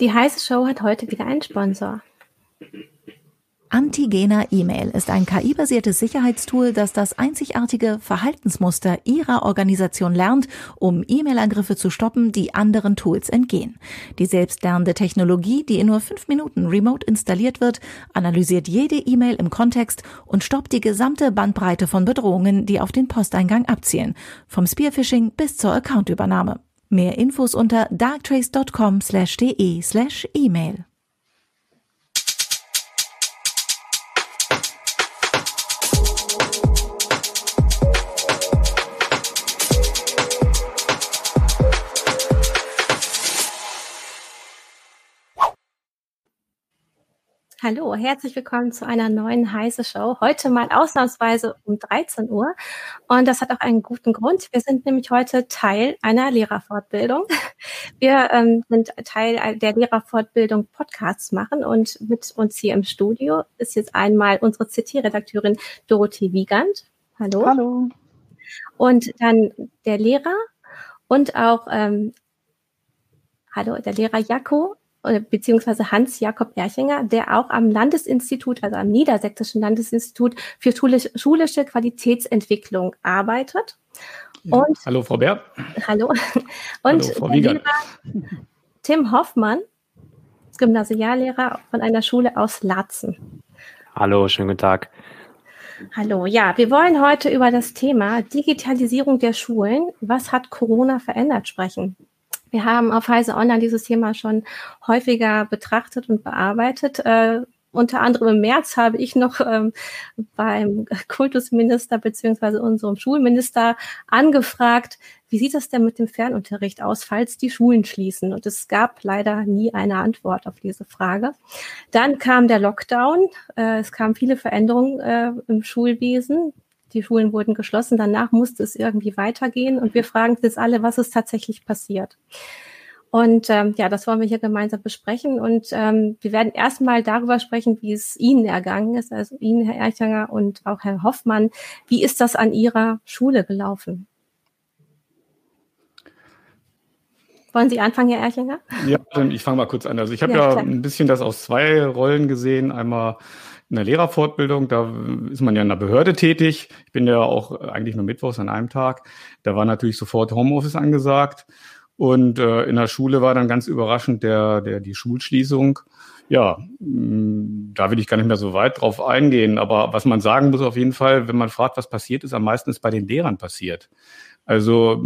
Die heiße Show hat heute wieder einen Sponsor. Antigena E-Mail ist ein KI-basiertes Sicherheitstool, das das einzigartige Verhaltensmuster Ihrer Organisation lernt, um E-Mail-Angriffe zu stoppen, die anderen Tools entgehen. Die selbstlernende Technologie, die in nur fünf Minuten remote installiert wird, analysiert jede E-Mail im Kontext und stoppt die gesamte Bandbreite von Bedrohungen, die auf den Posteingang abzielen, vom Spearphishing bis zur Accountübernahme. Mehr Infos unter darktrace.com/de/email. Hallo, herzlich willkommen zu einer neuen heiße Show. Heute mal ausnahmsweise um 13 Uhr. Und das hat auch einen guten Grund. Wir sind nämlich heute Teil einer Lehrerfortbildung. Wir ähm, sind Teil der Lehrerfortbildung Podcasts machen und mit uns hier im Studio ist jetzt einmal unsere CT-Redakteurin Dorothee Wiegand. Hallo. Hallo. Und dann der Lehrer und auch ähm, Hallo, der Lehrer Jakko beziehungsweise Hans-Jakob Erchinger, der auch am Landesinstitut, also am Niedersächsischen Landesinstitut für schulische Qualitätsentwicklung arbeitet. Und, hallo, Frau Bär. Hallo. Und hallo, Tim Hoffmann, Gymnasiallehrer von einer Schule aus Latzen. Hallo, schönen guten Tag. Hallo, ja, wir wollen heute über das Thema Digitalisierung der Schulen. Was hat Corona verändert sprechen? Wir haben auf Heise Online dieses Thema schon häufiger betrachtet und bearbeitet. Äh, unter anderem im März habe ich noch ähm, beim Kultusminister beziehungsweise unserem Schulminister angefragt, wie sieht es denn mit dem Fernunterricht aus, falls die Schulen schließen? Und es gab leider nie eine Antwort auf diese Frage. Dann kam der Lockdown. Äh, es kamen viele Veränderungen äh, im Schulwesen die Schulen wurden geschlossen, danach musste es irgendwie weitergehen und wir fragen jetzt alle, was ist tatsächlich passiert. Und ähm, ja, das wollen wir hier gemeinsam besprechen. Und ähm, wir werden erstmal darüber sprechen, wie es Ihnen ergangen ist, also Ihnen, Herr Erchanger und auch Herr Hoffmann. Wie ist das an Ihrer Schule gelaufen? Wollen Sie anfangen, Herr Erchinger? Ja, ich fange mal kurz an. Also ich habe ja, ja ein bisschen das aus zwei Rollen gesehen. Einmal in der Lehrerfortbildung, da ist man ja in der Behörde tätig. Ich bin ja auch eigentlich nur mittwochs an einem Tag. Da war natürlich sofort Homeoffice angesagt. Und äh, in der Schule war dann ganz überraschend der, der, die Schulschließung. Ja, mh, da will ich gar nicht mehr so weit drauf eingehen. Aber was man sagen muss auf jeden Fall, wenn man fragt, was passiert ist, am meisten ist bei den Lehrern passiert. Also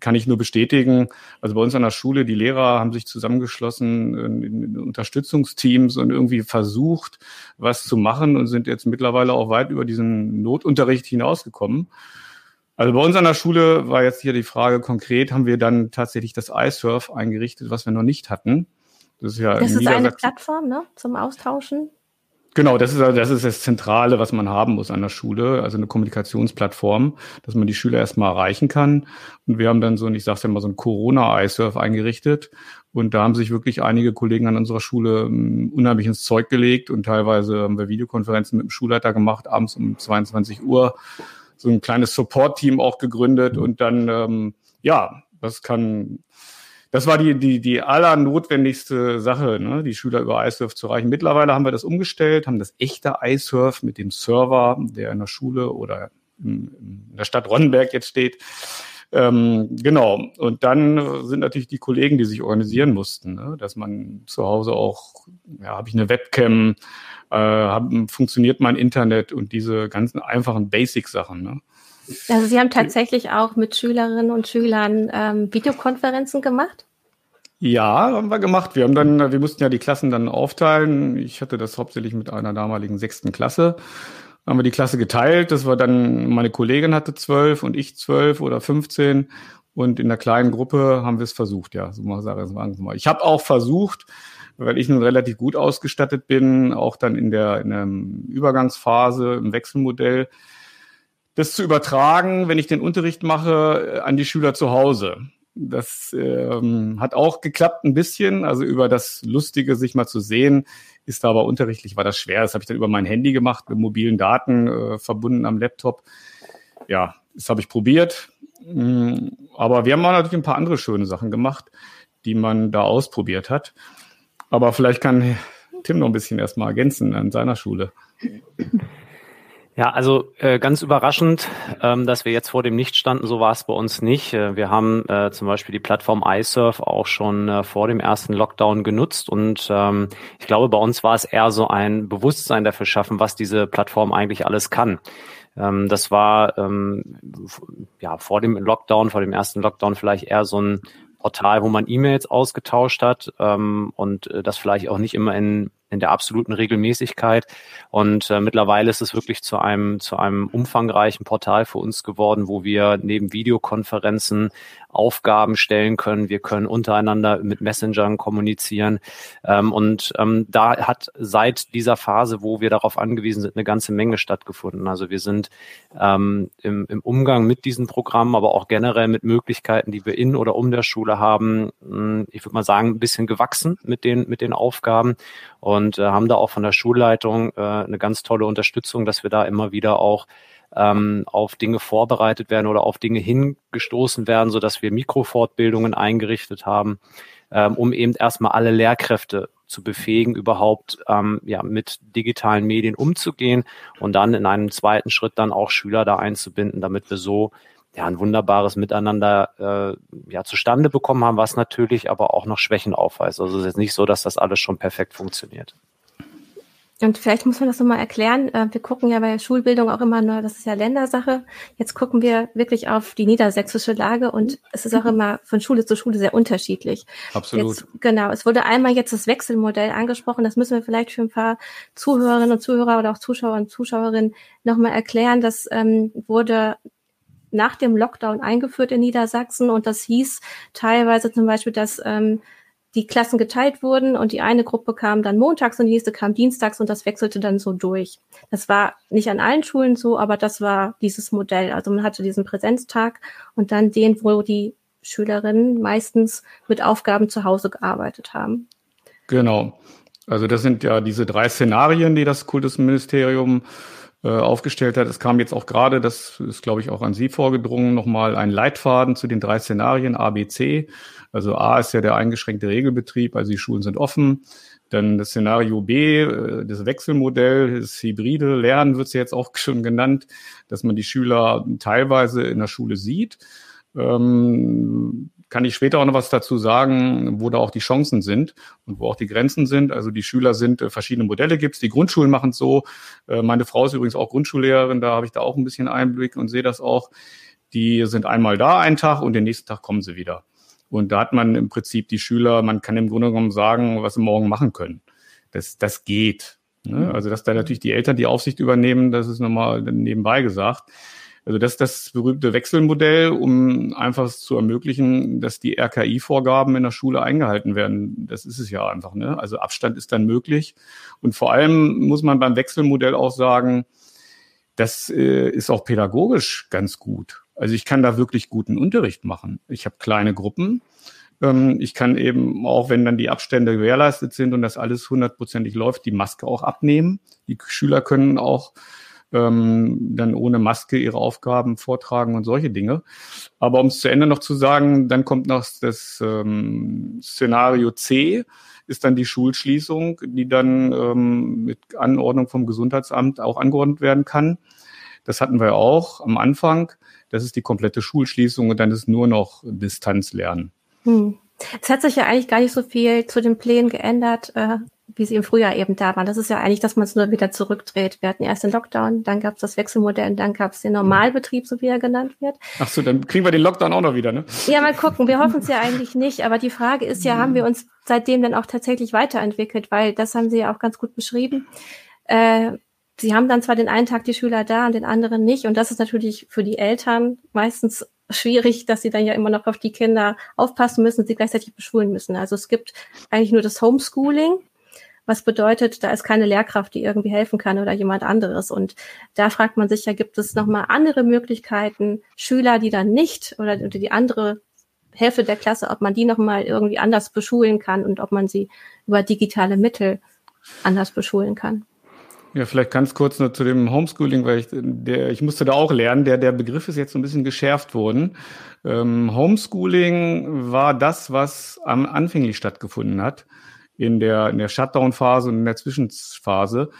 kann ich nur bestätigen, also bei uns an der Schule, die Lehrer haben sich zusammengeschlossen in, Unterstützungsteams und irgendwie versucht, was zu machen und sind jetzt mittlerweile auch weit über diesen Notunterricht hinausgekommen. Also bei uns an der Schule war jetzt hier die Frage konkret, haben wir dann tatsächlich das iSurf eingerichtet, was wir noch nicht hatten. Das ist ja das ist eine Plattform ne, zum Austauschen. Genau, das ist, das ist das Zentrale, was man haben muss an der Schule, also eine Kommunikationsplattform, dass man die Schüler erstmal erreichen kann. Und wir haben dann so, ich sage ja mal, so ein Corona-iSurf eingerichtet. Und da haben sich wirklich einige Kollegen an unserer Schule um, unheimlich ins Zeug gelegt und teilweise haben wir Videokonferenzen mit dem Schulleiter gemacht, abends um 22 Uhr, so ein kleines Support-Team auch gegründet und dann, ähm, ja, das kann das war die, die, die allernotwendigste Sache, ne, die Schüler über iSurf zu erreichen. Mittlerweile haben wir das umgestellt, haben das echte iSurf mit dem Server, der in der Schule oder in, der Stadt Ronnenberg jetzt steht. Ähm, genau. Und dann sind natürlich die Kollegen, die sich organisieren mussten, ne? dass man zu Hause auch, ja, habe ich eine Webcam, äh, hab, funktioniert mein Internet und diese ganzen einfachen Basic-Sachen. Ne? Also Sie haben tatsächlich auch mit Schülerinnen und Schülern ähm, Videokonferenzen gemacht? Ja, haben wir gemacht. Wir haben dann, wir mussten ja die Klassen dann aufteilen. Ich hatte das hauptsächlich mit einer damaligen sechsten Klasse. Haben wir die Klasse geteilt. Das war dann, meine Kollegin hatte zwölf und ich zwölf oder fünfzehn. Und in der kleinen Gruppe haben wir es versucht, ja. So mal sagen wir mal. Ich habe auch versucht, weil ich nun relativ gut ausgestattet bin, auch dann in der, in der Übergangsphase im Wechselmodell, das zu übertragen, wenn ich den Unterricht mache, äh, an die Schüler zu Hause. Das ähm, hat auch geklappt ein bisschen. Also über das Lustige, sich mal zu sehen, ist da aber unterrichtlich war das schwer. Das habe ich dann über mein Handy gemacht, mit mobilen Daten äh, verbunden am Laptop. Ja, das habe ich probiert. Mm, aber wir haben auch natürlich ein paar andere schöne Sachen gemacht, die man da ausprobiert hat. Aber vielleicht kann Tim noch ein bisschen erstmal ergänzen an seiner Schule. Ja, also äh, ganz überraschend, ähm, dass wir jetzt vor dem Nicht standen, so war es bei uns nicht. Äh, wir haben äh, zum Beispiel die Plattform iSurf auch schon äh, vor dem ersten Lockdown genutzt und ähm, ich glaube, bei uns war es eher so ein Bewusstsein dafür schaffen, was diese Plattform eigentlich alles kann. Ähm, das war ähm, ja vor dem Lockdown, vor dem ersten Lockdown vielleicht eher so ein Portal, wo man E-Mails ausgetauscht hat ähm, und äh, das vielleicht auch nicht immer in in der absoluten Regelmäßigkeit. Und äh, mittlerweile ist es wirklich zu einem, zu einem umfangreichen Portal für uns geworden, wo wir neben Videokonferenzen Aufgaben stellen können. Wir können untereinander mit Messengern kommunizieren. Ähm, und ähm, da hat seit dieser Phase, wo wir darauf angewiesen sind, eine ganze Menge stattgefunden. Also wir sind ähm, im, im Umgang mit diesen Programmen, aber auch generell mit Möglichkeiten, die wir in oder um der Schule haben, hm, ich würde mal sagen, ein bisschen gewachsen mit den, mit den Aufgaben und äh, haben da auch von der Schulleitung äh, eine ganz tolle Unterstützung, dass wir da immer wieder auch ähm, auf Dinge vorbereitet werden oder auf Dinge hingestoßen werden, so dass wir Mikrofortbildungen eingerichtet haben, ähm, um eben erstmal alle Lehrkräfte zu befähigen, überhaupt ähm, ja, mit digitalen Medien umzugehen und dann in einem zweiten Schritt dann auch Schüler da einzubinden, damit wir so ja, ein wunderbares Miteinander äh, ja, zustande bekommen haben, was natürlich aber auch noch Schwächen aufweist. Also es ist jetzt nicht so, dass das alles schon perfekt funktioniert. Und vielleicht muss man das nochmal erklären. Äh, wir gucken ja bei Schulbildung auch immer nur, das ist ja Ländersache. Jetzt gucken wir wirklich auf die niedersächsische Lage und es ist auch mhm. immer von Schule zu Schule sehr unterschiedlich. Absolut. Jetzt, genau. Es wurde einmal jetzt das Wechselmodell angesprochen. Das müssen wir vielleicht für ein paar Zuhörerinnen und Zuhörer oder auch Zuschauer und Zuschauerinnen nochmal erklären. Das ähm, wurde nach dem Lockdown eingeführt in Niedersachsen und das hieß teilweise zum Beispiel, dass ähm, die Klassen geteilt wurden und die eine Gruppe kam dann montags und die nächste kam dienstags und das wechselte dann so durch. Das war nicht an allen Schulen so, aber das war dieses Modell. Also man hatte diesen Präsenztag und dann den, wo die Schülerinnen meistens mit Aufgaben zu Hause gearbeitet haben. Genau. Also das sind ja diese drei Szenarien, die das Kultusministerium äh, aufgestellt hat. Es kam jetzt auch gerade, das ist, glaube ich, auch an Sie vorgedrungen, nochmal ein Leitfaden zu den drei Szenarien A, B, C. Also A ist ja der eingeschränkte Regelbetrieb, also die Schulen sind offen. Dann das Szenario B, äh, das Wechselmodell, das hybride Lernen wird es jetzt auch schon genannt, dass man die Schüler teilweise in der Schule sieht. Ähm, kann ich später auch noch was dazu sagen, wo da auch die Chancen sind und wo auch die Grenzen sind. Also die Schüler sind, äh, verschiedene Modelle gibt's. Die Grundschulen machen es so. Äh, meine Frau ist übrigens auch Grundschullehrerin, da habe ich da auch ein bisschen Einblick und sehe das auch. Die sind einmal da einen Tag und den nächsten Tag kommen sie wieder. Und da hat man im Prinzip die Schüler, man kann im Grunde genommen sagen, was sie morgen machen können. Das, das geht. Ne? Mhm. Also, dass da natürlich die Eltern die Aufsicht übernehmen, das ist nochmal nebenbei gesagt. Also das ist das berühmte Wechselmodell, um einfach zu ermöglichen, dass die RKI-Vorgaben in der Schule eingehalten werden. Das ist es ja einfach. Ne? Also Abstand ist dann möglich. Und vor allem muss man beim Wechselmodell auch sagen, das äh, ist auch pädagogisch ganz gut. Also ich kann da wirklich guten Unterricht machen. Ich habe kleine Gruppen. Ähm, ich kann eben, auch wenn dann die Abstände gewährleistet sind und das alles hundertprozentig läuft, die Maske auch abnehmen. Die Schüler können auch ähm, dann ohne Maske ihre Aufgaben vortragen und solche Dinge. Aber um es zu Ende noch zu sagen, dann kommt noch das ähm, Szenario C, ist dann die Schulschließung, die dann ähm, mit Anordnung vom Gesundheitsamt auch angeordnet werden kann. Das hatten wir auch am Anfang. Das ist die komplette Schulschließung und dann ist nur noch Distanzlernen. Hm. Es hat sich ja eigentlich gar nicht so viel zu den Plänen geändert. Äh, wie sie im Frühjahr eben da waren. Das ist ja eigentlich, dass man es nur wieder zurückdreht. Wir hatten erst den Lockdown, dann gab es das Wechselmodell und dann gab es den Normalbetrieb, so wie er genannt wird. Ach so, dann kriegen wir den Lockdown auch noch wieder, ne? Ja, mal gucken. Wir hoffen es ja eigentlich nicht. Aber die Frage ist ja, haben wir uns seitdem dann auch tatsächlich weiterentwickelt? Weil das haben Sie ja auch ganz gut beschrieben. Äh, Sie haben dann zwar den einen Tag die Schüler da und den anderen nicht. Und das ist natürlich für die Eltern meistens schwierig, dass sie dann ja immer noch auf die Kinder aufpassen müssen, sie gleichzeitig beschulen müssen. Also es gibt eigentlich nur das Homeschooling was bedeutet, da ist keine Lehrkraft, die irgendwie helfen kann oder jemand anderes. Und da fragt man sich ja, gibt es nochmal andere Möglichkeiten, Schüler, die dann nicht oder die andere Hälfte der Klasse, ob man die nochmal irgendwie anders beschulen kann und ob man sie über digitale Mittel anders beschulen kann. Ja, vielleicht ganz kurz nur zu dem Homeschooling, weil ich, der, ich musste da auch lernen, der, der Begriff ist jetzt so ein bisschen geschärft worden. Ähm, Homeschooling war das, was am anfänglich stattgefunden hat in der, in der Shutdown-Phase und in der Zwischenphase.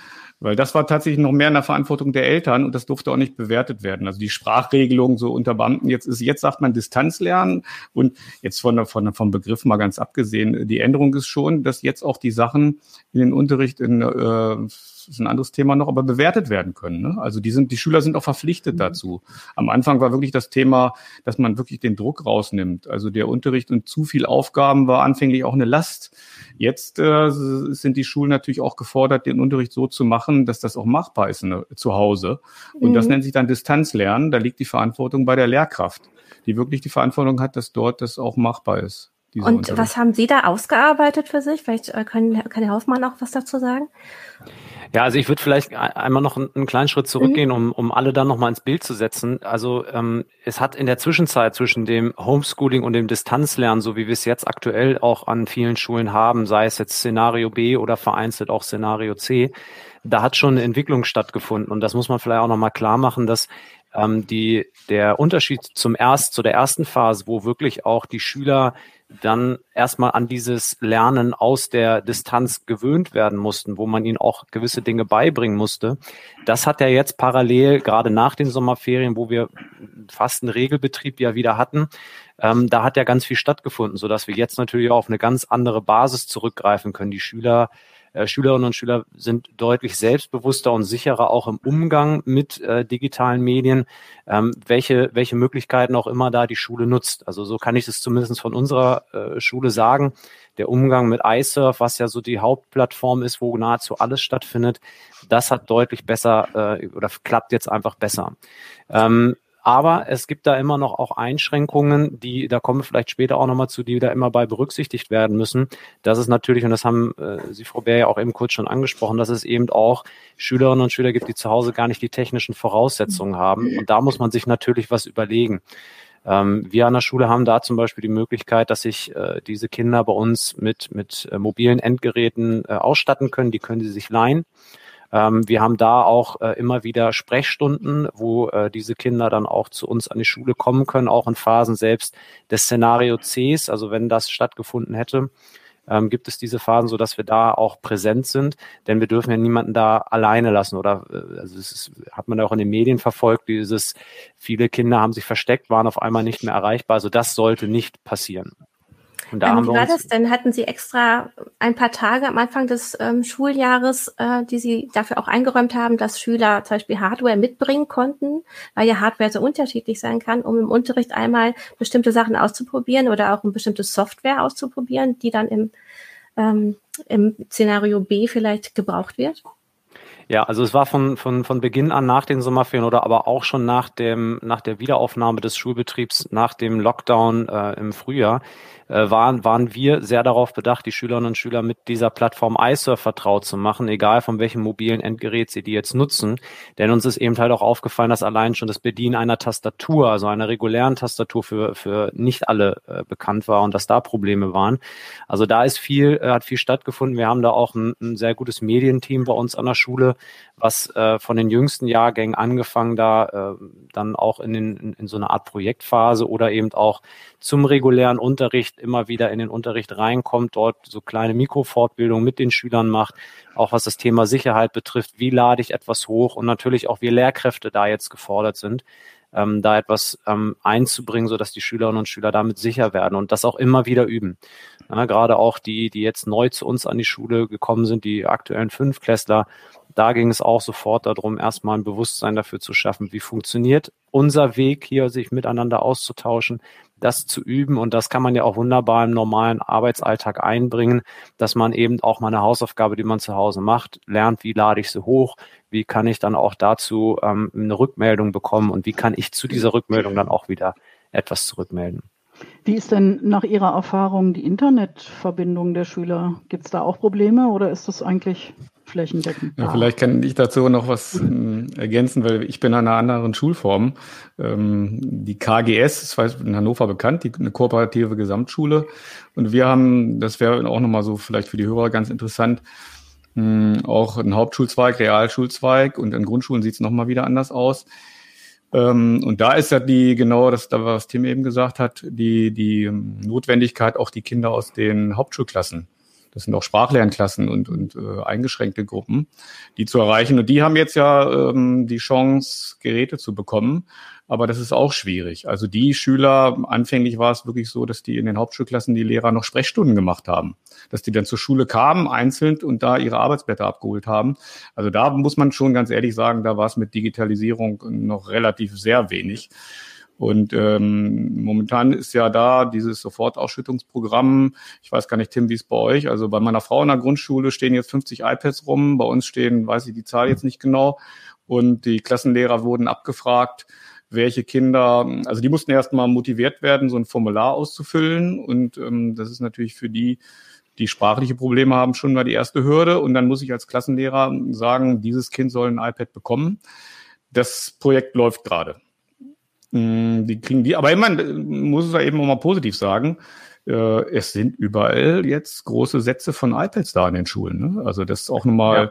Weil das war tatsächlich noch mehr in der Verantwortung der Eltern und das durfte auch nicht bewertet werden. Also die Sprachregelung so unter Beamten, jetzt ist, jetzt sagt man Distanzlernen und jetzt von, von, vom Begriff mal ganz abgesehen, die Änderung ist schon, dass jetzt auch die Sachen in den Unterricht in, äh, ist ein anderes Thema noch, aber bewertet werden können. Ne? Also die sind, die Schüler sind auch verpflichtet mhm. dazu. Am Anfang war wirklich das Thema, dass man wirklich den Druck rausnimmt. Also der Unterricht und zu viel Aufgaben war anfänglich auch eine Last. Jetzt äh, sind die Schulen natürlich auch gefordert, den Unterricht so zu machen, dass das auch machbar ist ne, zu Hause. Und mhm. das nennt sich dann Distanzlernen. Da liegt die Verantwortung bei der Lehrkraft, die wirklich die Verantwortung hat, dass dort das auch machbar ist. Und was haben Sie da ausgearbeitet für sich? Vielleicht äh, können, kann Herr Hoffmann auch was dazu sagen? Ja, also ich würde vielleicht einmal noch einen, kleinen Schritt zurückgehen, mhm. um, um alle dann nochmal ins Bild zu setzen. Also ähm, es hat in der Zwischenzeit zwischen dem Homeschooling und dem Distanzlernen, so wie wir es jetzt aktuell auch an vielen Schulen haben, sei es jetzt Szenario B oder vereinzelt auch Szenario C, da hat schon eine Entwicklung stattgefunden. Und das muss man vielleicht auch nochmal klar machen, dass ähm, die, der Unterschied zum erst, zu der ersten Phase, wo wirklich auch die Schüler dann erstmal an dieses Lernen aus der Distanz gewöhnt werden mussten, wo man ihnen auch gewisse Dinge beibringen musste. Das hat ja jetzt parallel, gerade nach den Sommerferien, wo wir fast einen Regelbetrieb ja wieder hatten, ähm, da hat ja ganz viel stattgefunden, sodass wir jetzt natürlich auch auf eine ganz andere Basis zurückgreifen können. Die Schüler Schülerinnen und Schüler sind deutlich selbstbewusster und sicherer auch im Umgang mit äh, digitalen Medien, ähm, welche, welche Möglichkeiten auch immer da die Schule nutzt. Also so kann ich es zumindest von unserer äh, Schule sagen. Der Umgang mit iSurf, was ja so die Hauptplattform ist, wo nahezu alles stattfindet, das hat deutlich besser äh, oder klappt jetzt einfach besser. Ähm, aber es gibt da immer noch auch Einschränkungen, die, da kommen wir vielleicht später auch nochmal zu, die da immer bei berücksichtigt werden müssen. Das ist natürlich, und das haben äh, Sie, Frau Bär, ja auch eben kurz schon angesprochen, dass es eben auch Schülerinnen und Schüler gibt, die zu Hause gar nicht die technischen Voraussetzungen haben. Und da muss man sich natürlich was überlegen. Ähm, wir an der Schule haben da zum Beispiel die Möglichkeit, dass sich äh, diese Kinder bei uns mit, mit äh, mobilen Endgeräten äh, ausstatten können. Die können sie sich leihen. Ähm, wir haben da auch äh, immer wieder Sprechstunden, wo äh, diese Kinder dann auch zu uns an die Schule kommen können, auch in Phasen selbst des Szenario Cs, also wenn das stattgefunden hätte. Ähm, gibt es diese Phasen, so dass wir da auch präsent sind, denn wir dürfen ja niemanden da alleine lassen oder äh, also es ist, hat man auch in den Medien verfolgt, dieses viele Kinder haben sich versteckt, waren auf einmal nicht mehr erreichbar, also das sollte nicht passieren. Und da ähm, wie war das denn? Hatten Sie extra ein paar Tage am Anfang des ähm, Schuljahres, äh, die Sie dafür auch eingeräumt haben, dass Schüler zum Beispiel Hardware mitbringen konnten, weil ja Hardware so unterschiedlich sein kann, um im Unterricht einmal bestimmte Sachen auszuprobieren oder auch eine bestimmte Software auszuprobieren, die dann im, ähm, im Szenario B vielleicht gebraucht wird? Ja, also es war von, von, von Beginn an nach den Sommerferien oder aber auch schon nach dem, nach der Wiederaufnahme des Schulbetriebs, nach dem Lockdown äh, im Frühjahr, äh, waren, waren wir sehr darauf bedacht, die Schülerinnen und Schüler mit dieser Plattform iSurf vertraut zu machen, egal von welchem mobilen Endgerät sie die jetzt nutzen. Denn uns ist eben halt auch aufgefallen, dass allein schon das Bedienen einer Tastatur, also einer regulären Tastatur für, für nicht alle äh, bekannt war und dass da Probleme waren. Also da ist viel, äh, hat viel stattgefunden. Wir haben da auch ein, ein sehr gutes Medienteam bei uns an der Schule, was äh, von den jüngsten Jahrgängen angefangen da äh, dann auch in, den, in, in so eine Art Projektphase oder eben auch zum regulären Unterricht immer wieder in den Unterricht reinkommt, dort so kleine Mikrofortbildungen mit den Schülern macht, auch was das Thema Sicherheit betrifft, wie lade ich etwas hoch und natürlich auch wir Lehrkräfte da jetzt gefordert sind, ähm, da etwas ähm, einzubringen, so dass die Schülerinnen und Schüler damit sicher werden und das auch immer wieder üben. Ja, gerade auch die, die jetzt neu zu uns an die Schule gekommen sind, die aktuellen Fünfklässler, da ging es auch sofort darum, erstmal ein Bewusstsein dafür zu schaffen, wie funktioniert unser Weg hier, sich miteinander auszutauschen, das zu üben. Und das kann man ja auch wunderbar im normalen Arbeitsalltag einbringen, dass man eben auch mal eine Hausaufgabe, die man zu Hause macht, lernt, wie lade ich sie hoch, wie kann ich dann auch dazu ähm, eine Rückmeldung bekommen und wie kann ich zu dieser Rückmeldung dann auch wieder etwas zurückmelden. Wie ist denn nach Ihrer Erfahrung die Internetverbindung der Schüler? Gibt es da auch Probleme oder ist das eigentlich flächendeckend. Ja, vielleicht kann ich dazu noch was äh, ergänzen, weil ich bin an einer anderen Schulform. Ähm, die KGS, war in Hannover bekannt, die, eine kooperative Gesamtschule. Und wir haben, das wäre auch nochmal so vielleicht für die Hörer ganz interessant, mh, auch ein Hauptschulzweig, Realschulzweig und in Grundschulen sieht es nochmal wieder anders aus. Ähm, und da ist ja die, genau das, was Tim eben gesagt hat, die, die Notwendigkeit, auch die Kinder aus den Hauptschulklassen Das sind auch Sprachlernklassen und, und äh, eingeschränkte Gruppen, die zu erreichen. Und die haben jetzt ja ähm, die Chance, Geräte zu bekommen. Aber das ist auch schwierig. Also die Schüler, anfänglich war es wirklich so, dass die in den Hauptschulklassen die Lehrer noch Sprechstunden gemacht haben. Dass die dann zur Schule kamen, einzeln und da ihre Arbeitsblätter abgeholt haben. Also da muss man schon ganz ehrlich sagen, da war es mit Digitalisierung noch relativ sehr wenig. Und ähm, momentan ist ja da dieses Sofortausschüttungsprogramm. Ich weiß gar nicht, Tim, wie es bei euch. Also bei meiner Frau in der Grundschule stehen jetzt 50 iPads rum. Bei uns stehen, weiß ich die Zahl jetzt nicht genau. Und die Klassenlehrer wurden abgefragt, welche Kinder, also die mussten erstmal motiviert werden, so ein Formular auszufüllen. Und ähm, das ist natürlich für die, die sprachliche Probleme haben, schon mal die erste Hürde. Und dann muss ich als Klassenlehrer sagen, dieses Kind soll ein iPad bekommen. Das Projekt läuft gerade. Mm, die kriegen die, aber immer muss es ja eben auch mal positiv sagen. Äh, es sind überall jetzt große Sätze von iPads da in den Schulen. Ne? Also das ist auch nochmal ja.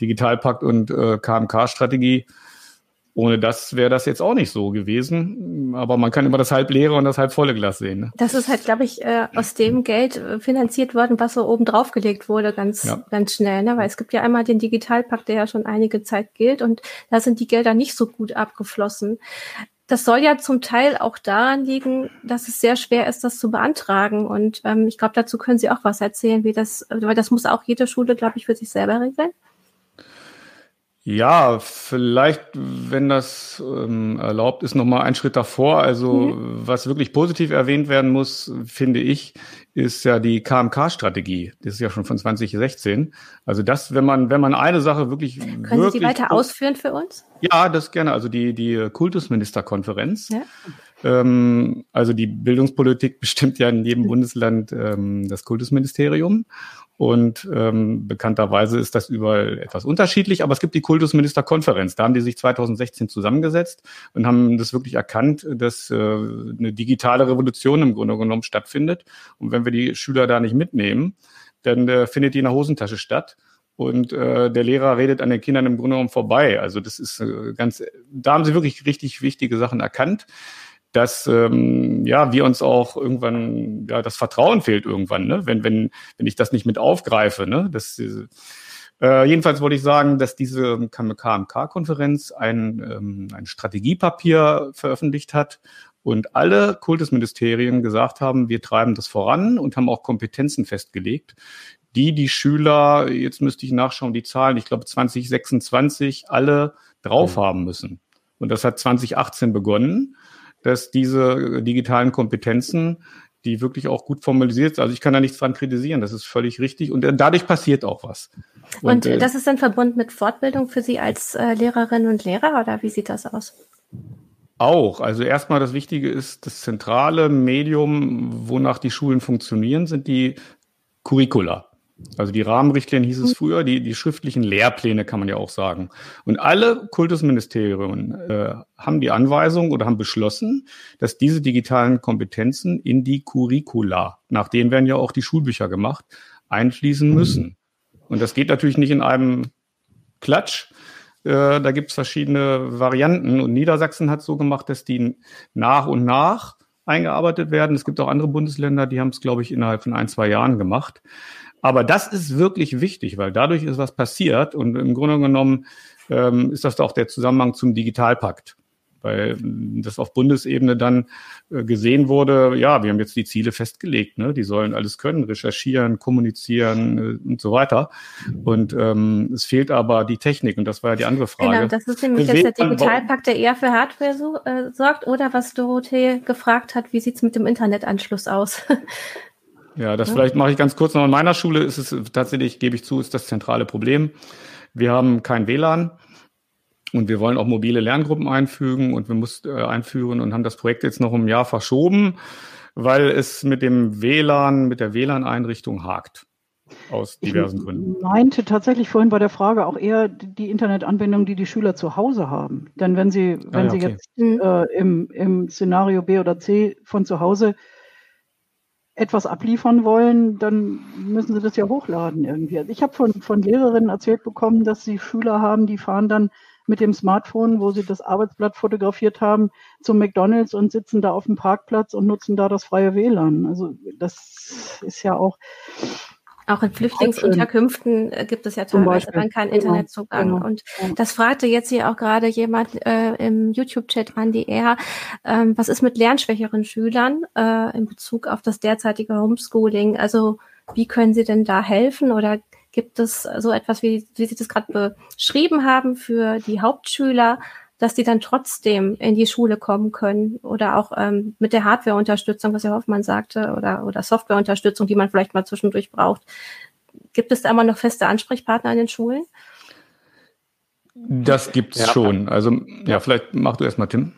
Digitalpakt und äh, KMK-Strategie. Ohne das wäre das jetzt auch nicht so gewesen. Aber man kann immer das halb leere und das halb volle Glas sehen. Ne? Das ist halt, glaube ich, äh, aus dem Geld äh, finanziert worden, was so oben drauf gelegt wurde, ganz, ja. ganz schnell. Ne? Weil es gibt ja einmal den Digitalpakt, der ja schon einige Zeit gilt und da sind die Gelder nicht so gut abgeflossen. Das soll ja zum Teil auch daran liegen, dass es sehr schwer ist, das zu beantragen. Und ähm, ich glaube, dazu können Sie auch was erzählen, wie das, weil das muss auch jede Schule, glaube ich, für sich selber regeln. Ja, vielleicht, wenn das ähm, erlaubt ist, nochmal einen Schritt davor. Also mhm. was wirklich positiv erwähnt werden muss, finde ich, ist ja die KMK-Strategie. Das ist ja schon von 2016. Also das, wenn man, wenn man eine Sache wirklich. Können wirklich Sie die weiter ausführen für uns? Ja, das gerne. Also die, die Kultusministerkonferenz. Ja. Ähm, also die Bildungspolitik bestimmt ja in jedem Bundesland ähm, das Kultusministerium. Und ähm, bekannterweise ist das überall etwas unterschiedlich, aber es gibt die Kultusministerkonferenz. Da haben die sich 2016 zusammengesetzt und haben das wirklich erkannt, dass äh, eine digitale Revolution im Grunde genommen stattfindet. Und wenn wir die Schüler da nicht mitnehmen, dann äh, findet die in der Hosentasche statt. Und äh, der Lehrer redet an den Kindern im Grunde genommen vorbei. Also das ist äh, ganz, da haben sie wirklich richtig wichtige Sachen erkannt dass ähm, ja wir uns auch irgendwann ja das Vertrauen fehlt irgendwann, ne? wenn wenn wenn ich das nicht mit aufgreife, ne? Das äh, jedenfalls wollte ich sagen, dass diese KMK-Konferenz ein, ähm, ein Strategiepapier veröffentlicht hat und alle Kultusministerien gesagt haben, wir treiben das voran und haben auch Kompetenzen festgelegt, die die Schüler, jetzt müsste ich nachschauen, die Zahlen, ich glaube 2026 alle drauf mhm. haben müssen. Und das hat 2018 begonnen dass diese digitalen Kompetenzen, die wirklich auch gut formalisiert sind, also ich kann da nichts dran kritisieren, das ist völlig richtig und dadurch passiert auch was. Und, und äh, das ist dann verbunden mit Fortbildung für Sie als äh, Lehrerinnen und Lehrer oder wie sieht das aus? Auch. Also erstmal das Wichtige ist, das zentrale Medium, wonach die Schulen funktionieren, sind die Curricula. Also die Rahmenrichtlinien hieß es früher, die, die schriftlichen Lehrpläne kann man ja auch sagen. Und alle Kultusministerien äh, haben die Anweisung oder haben beschlossen, dass diese digitalen Kompetenzen in die Curricula, nach denen werden ja auch die Schulbücher gemacht, einfließen müssen. Und das geht natürlich nicht in einem Klatsch. Äh, da gibt es verschiedene Varianten. Und Niedersachsen hat so gemacht, dass die nach und nach eingearbeitet werden. Es gibt auch andere Bundesländer, die haben es, glaube ich, innerhalb von ein, zwei Jahren gemacht. Aber das ist wirklich wichtig, weil dadurch ist was passiert und im Grunde genommen ähm, ist das auch der Zusammenhang zum Digitalpakt. Weil das auf Bundesebene dann äh, gesehen wurde, ja, wir haben jetzt die Ziele festgelegt, ne? die sollen alles können, recherchieren, kommunizieren äh, und so weiter. Und ähm, es fehlt aber die Technik und das war ja die andere Frage. Genau, das ist nämlich jetzt der Digitalpakt, der eher für Hardware so, äh, sorgt oder was Dorothee gefragt hat, wie sieht's mit dem Internetanschluss aus? Ja, das ja. vielleicht mache ich ganz kurz noch. In meiner Schule ist es tatsächlich, gebe ich zu, ist das zentrale Problem. Wir haben kein WLAN und wir wollen auch mobile Lerngruppen einfügen und wir mussten äh, einführen und haben das Projekt jetzt noch um ein Jahr verschoben, weil es mit dem WLAN, mit der WLAN-Einrichtung hakt. Aus diversen ich Gründen. Ich meinte tatsächlich vorhin bei der Frage auch eher die Internetanbindung, die die Schüler zu Hause haben. Denn wenn sie, wenn ah, ja, okay. sie jetzt äh, im, im Szenario B oder C von zu Hause etwas abliefern wollen, dann müssen sie das ja hochladen irgendwie. Also ich habe von, von Lehrerinnen erzählt bekommen, dass sie Schüler haben, die fahren dann mit dem Smartphone, wo sie das Arbeitsblatt fotografiert haben, zum McDonalds und sitzen da auf dem Parkplatz und nutzen da das freie WLAN. Also das ist ja auch Auch in Flüchtlingsunterkünften äh, gibt es ja teilweise dann keinen genau, Internetzugang. Genau. Und das fragte jetzt hier auch gerade jemand äh, im YouTube-Chat an die R. Ähm, was ist mit lernschwächeren Schülern äh, in Bezug auf das derzeitige Homeschooling? Also wie können Sie denn da helfen oder gibt es so etwas, wie, wie Sie das gerade beschrieben haben, für die Hauptschüler, dass die dann trotzdem in die Schule kommen können oder auch ähm, mit der Hardware-Unterstützung, was Herr Hoffmann sagte, oder, oder Software-Unterstützung, die man vielleicht mal zwischendurch braucht. Gibt es da immer noch feste Ansprechpartner in den Schulen? Das gibt's ja. schon. Also ja, vielleicht mach du erstmal, Tim.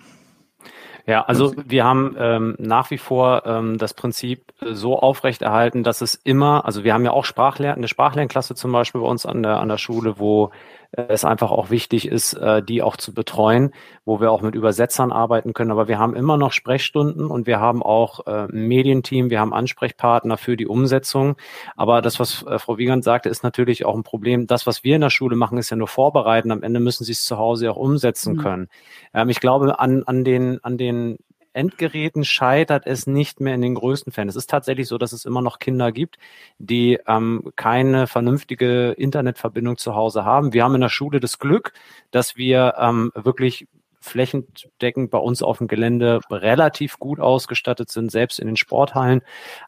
Ja, also wir haben ähm, nach wie vor ähm, das Prinzip äh, so aufrechterhalten, dass es immer, also wir haben ja auch Sprachlern eine Sprachlernklasse zum Beispiel bei uns an der, an der Schule, wo es einfach auch wichtig ist, äh, die auch zu betreuen, wo wir auch mit Übersetzern arbeiten können. Aber wir haben immer noch Sprechstunden und wir haben auch äh, ein Medienteam, wir haben Ansprechpartner für die Umsetzung. Aber das, was äh, Frau Wiegand sagte, ist natürlich auch ein Problem. Das, was wir in der Schule machen, ist ja nur vorbereiten. Am Ende müssen sie es zu Hause auch umsetzen mhm. können. Ähm, ich glaube, an, an den, an den Endgeräten scheitert es nicht mehr in den größten Fällen. Es ist tatsächlich so, dass es immer noch Kinder gibt, die ähm, keine vernünftige Internetverbindung zu Hause haben. Wir haben in der Schule das Glück, dass wir ähm, wirklich flächendeckend bei uns auf dem Gelände relativ gut ausgestattet sind, selbst in den Sporthallen.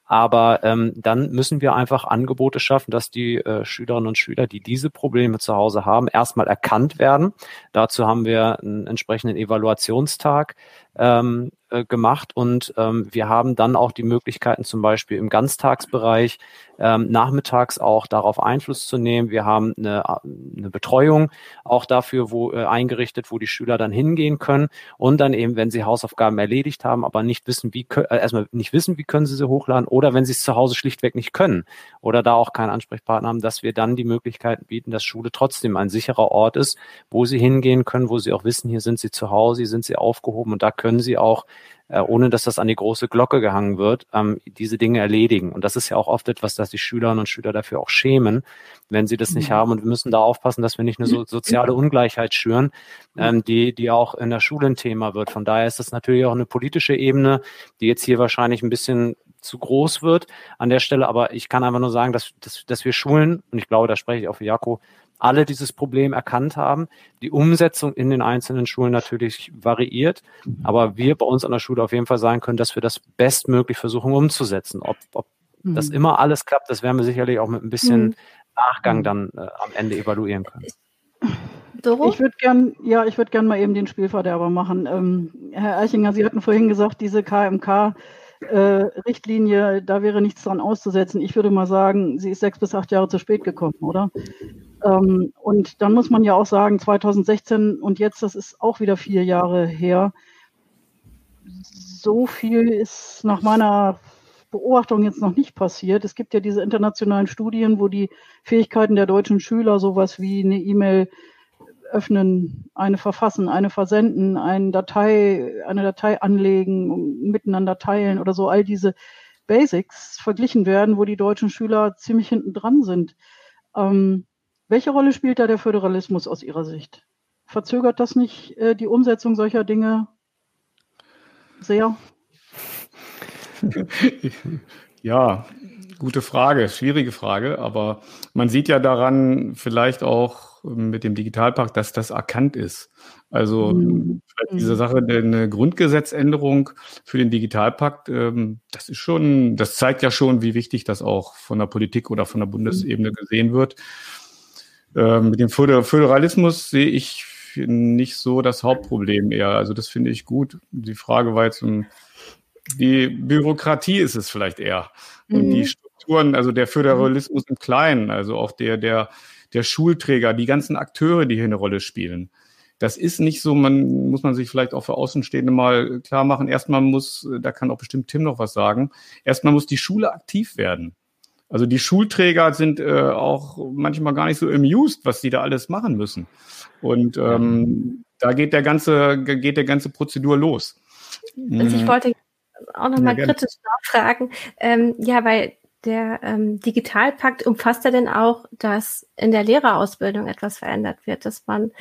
Aber ähm, dann müssen wir einfach Angebote schaffen, dass die äh, Schülerinnen und Schüler, die diese Probleme zu Hause haben, erstmal erkannt werden. Dazu haben wir einen entsprechenden Evaluationstag ähm, äh, gemacht und ähm, wir haben dann auch die Möglichkeiten zum Beispiel im Ganztagsbereich ähm, nachmittags auch darauf Einfluss zu nehmen. Wir haben eine, eine Betreuung auch dafür, wo äh, eingerichtet, wo die Schüler dann hingehen können und dann eben, wenn sie Hausaufgaben erledigt haben, aber nicht wissen, wie äh, erstmal nicht wissen, wie können sie sie hochladen oder wenn sie es zu Hause schlichtweg nicht können oder da auch keinen Ansprechpartner haben, dass wir dann die Möglichkeiten bieten, dass Schule trotzdem ein sicherer Ort ist, wo sie hingehen können, wo sie auch wissen, hier sind sie zu Hause, hier sind sie aufgehoben und da können sie auch äh, ohne dass das an die große Glocke gehangen wird, ähm, diese Dinge erledigen. Und das ist ja auch oft etwas, dass die Schülerinnen und Schüler dafür auch schämen, wenn sie das nicht mhm. haben. Und wir müssen da aufpassen, dass wir nicht eine so soziale Ungleichheit schüren, ähm, die, die auch in der Schule ein Thema wird. Von daher ist das natürlich auch eine politische Ebene, die jetzt hier wahrscheinlich ein bisschen zu groß wird an der Stelle. Aber ich kann einfach nur sagen, dass, dass, dass wir Schulen, und ich glaube, da spreche ich auch für Jako, alle dieses Problem erkannt haben. Die Umsetzung in den einzelnen Schulen natürlich variiert, aber wir bei uns an der Schule auf jeden Fall sagen können, dass wir das bestmöglich versuchen umzusetzen. Ob, ob mhm. das immer alles klappt, das werden wir sicherlich auch mit ein bisschen mhm. Nachgang dann äh, am Ende evaluieren können. Doro? Ich würde gern, ja, ich würde gern mal eben den Spielverderber machen. Ähm, Herr Eichinger, Sie hatten vorhin gesagt, diese KMK äh, Richtlinie, da wäre nichts dran auszusetzen. Ich würde mal sagen, sie ist sechs bis acht Jahre zu spät gekommen, oder? Ähm, und dann muss man ja auch sagen, 2016 und jetzt, das ist auch wieder vier Jahre her. So viel ist nach meiner Beobachtung jetzt noch nicht passiert. Es gibt ja diese internationalen Studien, wo die Fähigkeiten der deutschen Schüler sowas wie eine E-Mail öffnen, eine verfassen, eine versenden, eine Datei, eine Datei anlegen, miteinander teilen oder so, all diese Basics verglichen werden, wo die deutschen Schüler ziemlich hinten dran sind. Ähm, welche Rolle spielt da der Föderalismus aus Ihrer Sicht? Verzögert das nicht äh, die Umsetzung solcher Dinge sehr? Ja, gute Frage, schwierige Frage, aber man sieht ja daran vielleicht auch mit dem Digitalpakt, dass das erkannt ist. Also mhm. diese Sache, eine Grundgesetzänderung für den Digitalpakt, ähm, das ist schon, das zeigt ja schon, wie wichtig das auch von der Politik oder von der Bundesebene gesehen wird. Ähm, mit dem Föderalismus sehe ich nicht so das Hauptproblem eher. Also das finde ich gut. Die Frage war jetzt, die Bürokratie ist es vielleicht eher. Und mhm. die Strukturen, also der Föderalismus im Kleinen, also auch der, der, der Schulträger, die ganzen Akteure, die hier eine Rolle spielen. Das ist nicht so, man muss man sich vielleicht auch für Außenstehende mal klar machen. Erstmal muss, da kann auch bestimmt Tim noch was sagen, erstmal muss die Schule aktiv werden. Also die Schulträger sind äh, auch manchmal gar nicht so amused, was die da alles machen müssen. Und ähm, da geht der ganze, geht der ganze Prozedur los. Also ich mhm. wollte auch nochmal ja, kritisch nachfragen. Ähm, ja, weil der ähm, Digitalpakt umfasst ja denn auch, dass in der Lehrerausbildung etwas verändert wird, dass man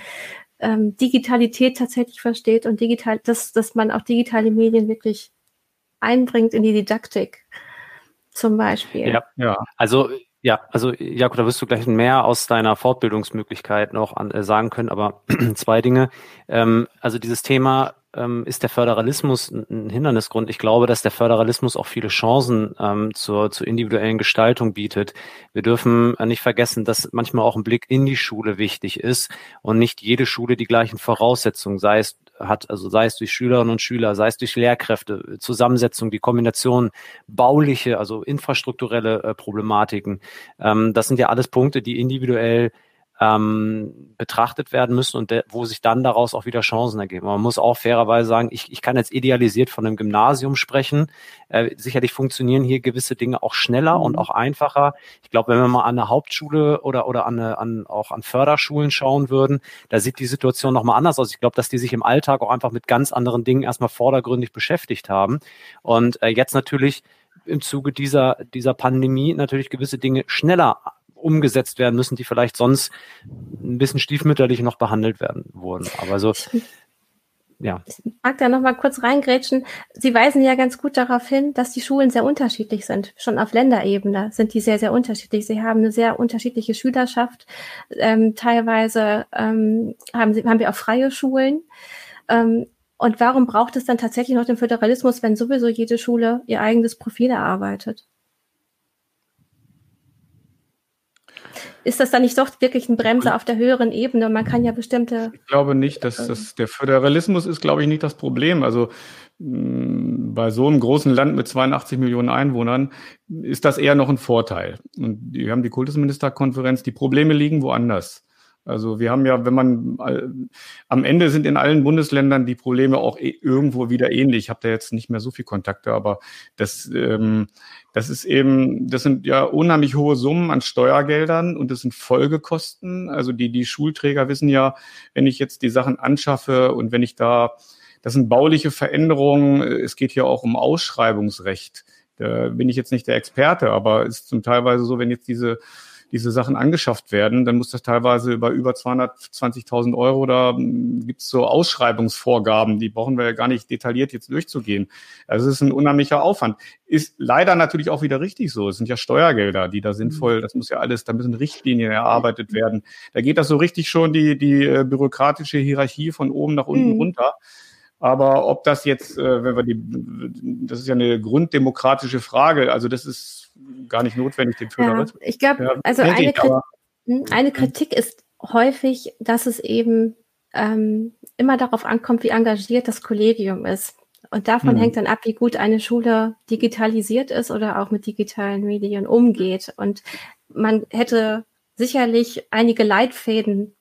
ähm, Digitalität tatsächlich versteht und digital, dass, dass man auch digitale Medien wirklich einbringt in die Didaktik zum Beispiel. Ja, ja. also Ja, also Jakob, da wirst du gleich mehr aus deiner Fortbildungsmöglichkeit noch an, äh, sagen können, aber zwei Dinge. Ähm, also dieses Thema ähm, ist der Föderalismus ein Hindernisgrund. Ich glaube, dass der Föderalismus auch viele Chancen ähm, zur, zur individuellen Gestaltung bietet. Wir dürfen äh, nicht vergessen, dass manchmal auch ein Blick in die Schule wichtig ist und nicht jede Schule die gleichen Voraussetzungen, sei es hat, also sei es durch Schülerinnen und Schüler, sei es durch Lehrkräfte, Zusammensetzung, die Kombination, bauliche, also infrastrukturelle äh, Problematiken. Ähm, das sind ja alles Punkte, die individuell ähm, betrachtet werden müssen und wo sich dann daraus auch wieder Chancen ergeben. Man muss auch fairerweise sagen, ich, ich kann jetzt idealisiert von einem Gymnasium sprechen. Äh, sicherlich funktionieren hier gewisse Dinge auch schneller mhm. und auch einfacher. Ich glaube, wenn wir mal an eine Hauptschule oder, oder an, eine, an auch an Förderschulen schauen würden, da sieht die Situation nochmal anders aus. Ich glaube, dass die sich im Alltag auch einfach mit ganz anderen Dingen erstmal vordergründig beschäftigt haben. Und äh, jetzt natürlich im Zuge dieser, dieser Pandemie natürlich gewisse Dinge schneller umgesetzt werden müssen, die vielleicht sonst ein bisschen stiefmütterlich noch behandelt werden wurden. Aber so, ja. Ich mag da noch mal kurz reingrätschen. Sie weisen ja ganz gut darauf hin, dass die Schulen sehr unterschiedlich sind. Schon auf Länderebene sind die sehr, sehr unterschiedlich. Sie haben eine sehr unterschiedliche Schülerschaft. Ähm, teilweise ähm, haben, sie, haben wir auch freie Schulen. Ähm, und warum braucht es dann tatsächlich noch den Föderalismus, wenn sowieso jede Schule ihr eigenes Profil erarbeitet? Ist das dann nicht doch wirklich ein Bremser auf der höheren Ebene? Man kann ja bestimmte. Ich glaube nicht, dass das der Föderalismus ist, glaube ich, nicht das Problem. Also mm, bei so einem großen Land mit 82 Millionen Einwohnern ist das eher noch ein Vorteil. Und wir haben die Kultusministerkonferenz, die Probleme liegen woanders. Also wir haben ja, wenn man äh, am Ende sind in allen Bundesländern die Probleme auch e irgendwo wieder ähnlich. Ich habe da jetzt nicht mehr so viel Kontakte, aber das, ähm, das ist eben, das sind ja unheimlich hohe Summen an Steuergeldern und das sind Folgekosten. Also die, die Schulträger wissen ja, wenn ich jetzt die Sachen anschaffe und wenn ich da, das sind bauliche Veränderungen, es geht hier auch um Ausschreibungsrecht. Da bin ich jetzt nicht der Experte, aber es ist zum Teilweise so, wenn jetzt diese diese Sachen angeschafft werden, dann muss das teilweise über über 220.000 Euro, da hm, gibt es so Ausschreibungsvorgaben, die brauchen wir ja gar nicht detailliert jetzt durchzugehen. Also es ist ein unheimlicher Aufwand. Ist leider natürlich auch wieder richtig so. Es sind ja Steuergelder, die da sinnvoll, mhm. das muss ja alles, da müssen Richtlinien erarbeitet werden. Da geht das so richtig schon die, die äh, bürokratische Hierarchie von oben nach unten mhm. runter. Aber ob das jetzt, äh, wenn wir die, das ist ja eine grunddemokratische Frage, also das ist gar nicht notwendig, den Föderalismus. Ja, ich glaube, ja, also eine, ich, Kritik, hm, eine Kritik ist häufig, dass es eben ähm, immer darauf ankommt, wie engagiert das Kollegium ist. Und davon mhm. hängt dann ab, wie gut eine Schule digitalisiert ist oder auch mit digitalen Medien umgeht. Und man hätte sicherlich einige Leitfäden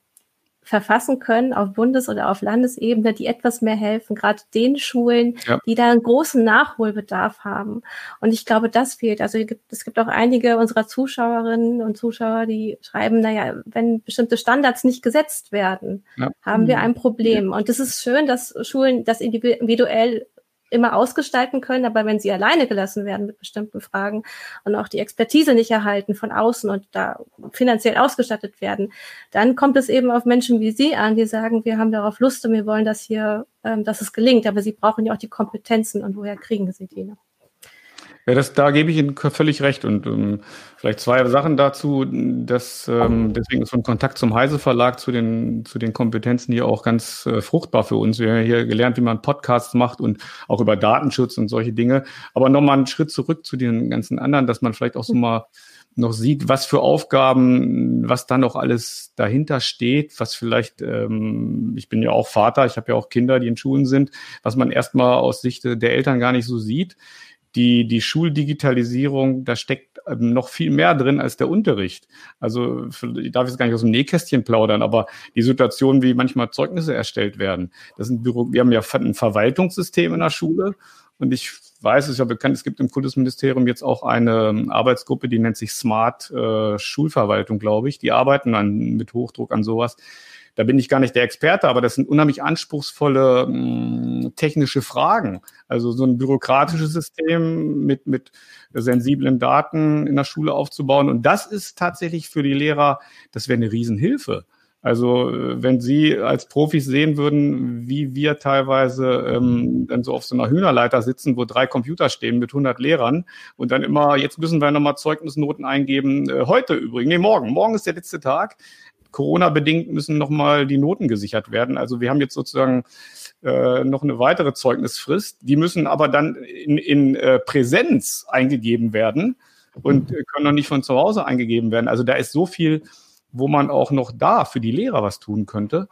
verfassen können auf Bundes- oder auf Landesebene, die etwas mehr helfen, gerade den Schulen, ja. die da einen großen Nachholbedarf haben. Und ich glaube, das fehlt. Also es gibt auch einige unserer Zuschauerinnen und Zuschauer, die schreiben, naja, wenn bestimmte Standards nicht gesetzt werden, ja. haben wir ein Problem. Und es ist schön, dass Schulen das individuell immer ausgestalten können, aber wenn sie alleine gelassen werden mit bestimmten Fragen und auch die Expertise nicht erhalten von außen und da finanziell ausgestattet werden, dann kommt es eben auf Menschen wie Sie an, die sagen, wir haben darauf Lust und wir wollen, dass hier, ähm, dass es gelingt, aber sie brauchen ja auch die Kompetenzen und woher kriegen sie die? Ne? Ja, das, da gebe ich Ihnen völlig recht. Und ähm, vielleicht zwei Sachen dazu. Dass, ähm, deswegen ist so ein Kontakt zum Heise Verlag zu den, zu den Kompetenzen hier auch ganz äh, fruchtbar für uns. Wir haben hier gelernt, wie man Podcasts macht und auch über Datenschutz und solche Dinge. Aber nochmal einen Schritt zurück zu den ganzen anderen, dass man vielleicht auch so mal noch sieht, was für Aufgaben, was da noch alles dahinter steht, was vielleicht, ähm, ich bin ja auch Vater, ich habe ja auch Kinder, die in Schulen sind, was man erstmal aus Sicht der Eltern gar nicht so sieht die, die Schuldigitalisierung, da steckt ähm, noch viel mehr drin als der Unterricht. Also ich darf jetzt gar nicht aus dem Nähkästchen plaudern, aber die Situation, wie manchmal Zeugnisse erstellt werden, das sind Büro, wir haben ja ein Verwaltungssystem in der Schule und ich weiß, es ist ja bekannt, es gibt im Kultusministerium jetzt auch eine ähm, Arbeitsgruppe, die nennt sich Smart äh, Schulverwaltung, glaube ich. Die arbeiten dann mit Hochdruck an sowas. Da bin ich gar nicht der Experte, aber das sind unheimlich anspruchsvolle mh, hm, technische Fragen. Also so ein bürokratisches System mit, mit sensiblen Daten in der Schule aufzubauen. Und das ist tatsächlich für die Lehrer, das wäre eine Riesenhilfe. Also wenn Sie als Profis sehen würden, wie wir teilweise ähm, dann so auf so einer Hühnerleiter sitzen, wo drei Computer stehen mit 100 Lehrern und dann immer, jetzt müssen wir nochmal Zeugnisnoten eingeben, äh, heute übrigens, nee, morgen, morgen ist der letzte Tag. Corona-bedingt müssen nochmal die Noten gesichert werden. Also wir haben jetzt sozusagen äh, noch eine weitere Zeugnisfrist. Die müssen aber dann in, in äh, Präsenz eingegeben werden und können noch nicht von zu Hause eingegeben werden. Also da ist so viel wo man auch noch da für die Lehrer was tun könnte,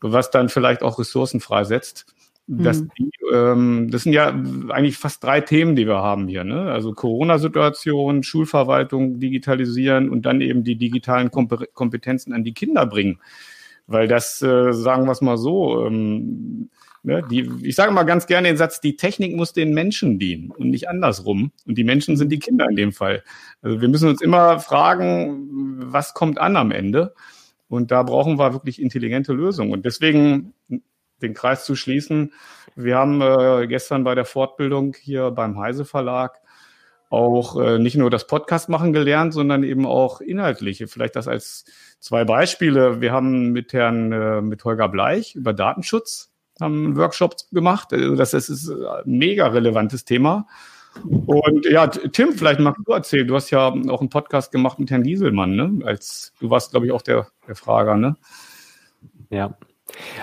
was dann vielleicht auch Ressourcen freisetzt. Das, mhm. die, ähm, das sind ja eigentlich fast drei Themen, die wir haben hier. Ne? Also Corona-Situation, Schulverwaltung digitalisieren und dann eben die digitalen Kompetenzen an die Kinder bringen. Weil das, äh, sagen wir es mal so, ähm, Ne, die, ich sage mal ganz gerne den Satz, die Technik muss den Menschen dienen und nicht andersrum. Und die Menschen sind die Kinder in dem Fall. Also wir müssen uns immer fragen, was kommt an am Ende? Und da brauchen wir wirklich intelligente Lösungen. Und deswegen den Kreis zu schließen. Wir haben äh, gestern bei der Fortbildung hier beim Heise Verlag auch äh, nicht nur das Podcast machen gelernt, sondern eben auch inhaltliche. Vielleicht das als zwei Beispiele. Wir haben mit Herrn, äh, mit Holger Bleich über Datenschutz haben Workshops gemacht. Also das ist ein mega relevantes Thema. Und ja, Tim, vielleicht magst du erzählen. Du hast ja auch einen Podcast gemacht mit Herrn Gieselmann, ne? Als du warst, glaube ich, auch der, der Frager, ne? Ja,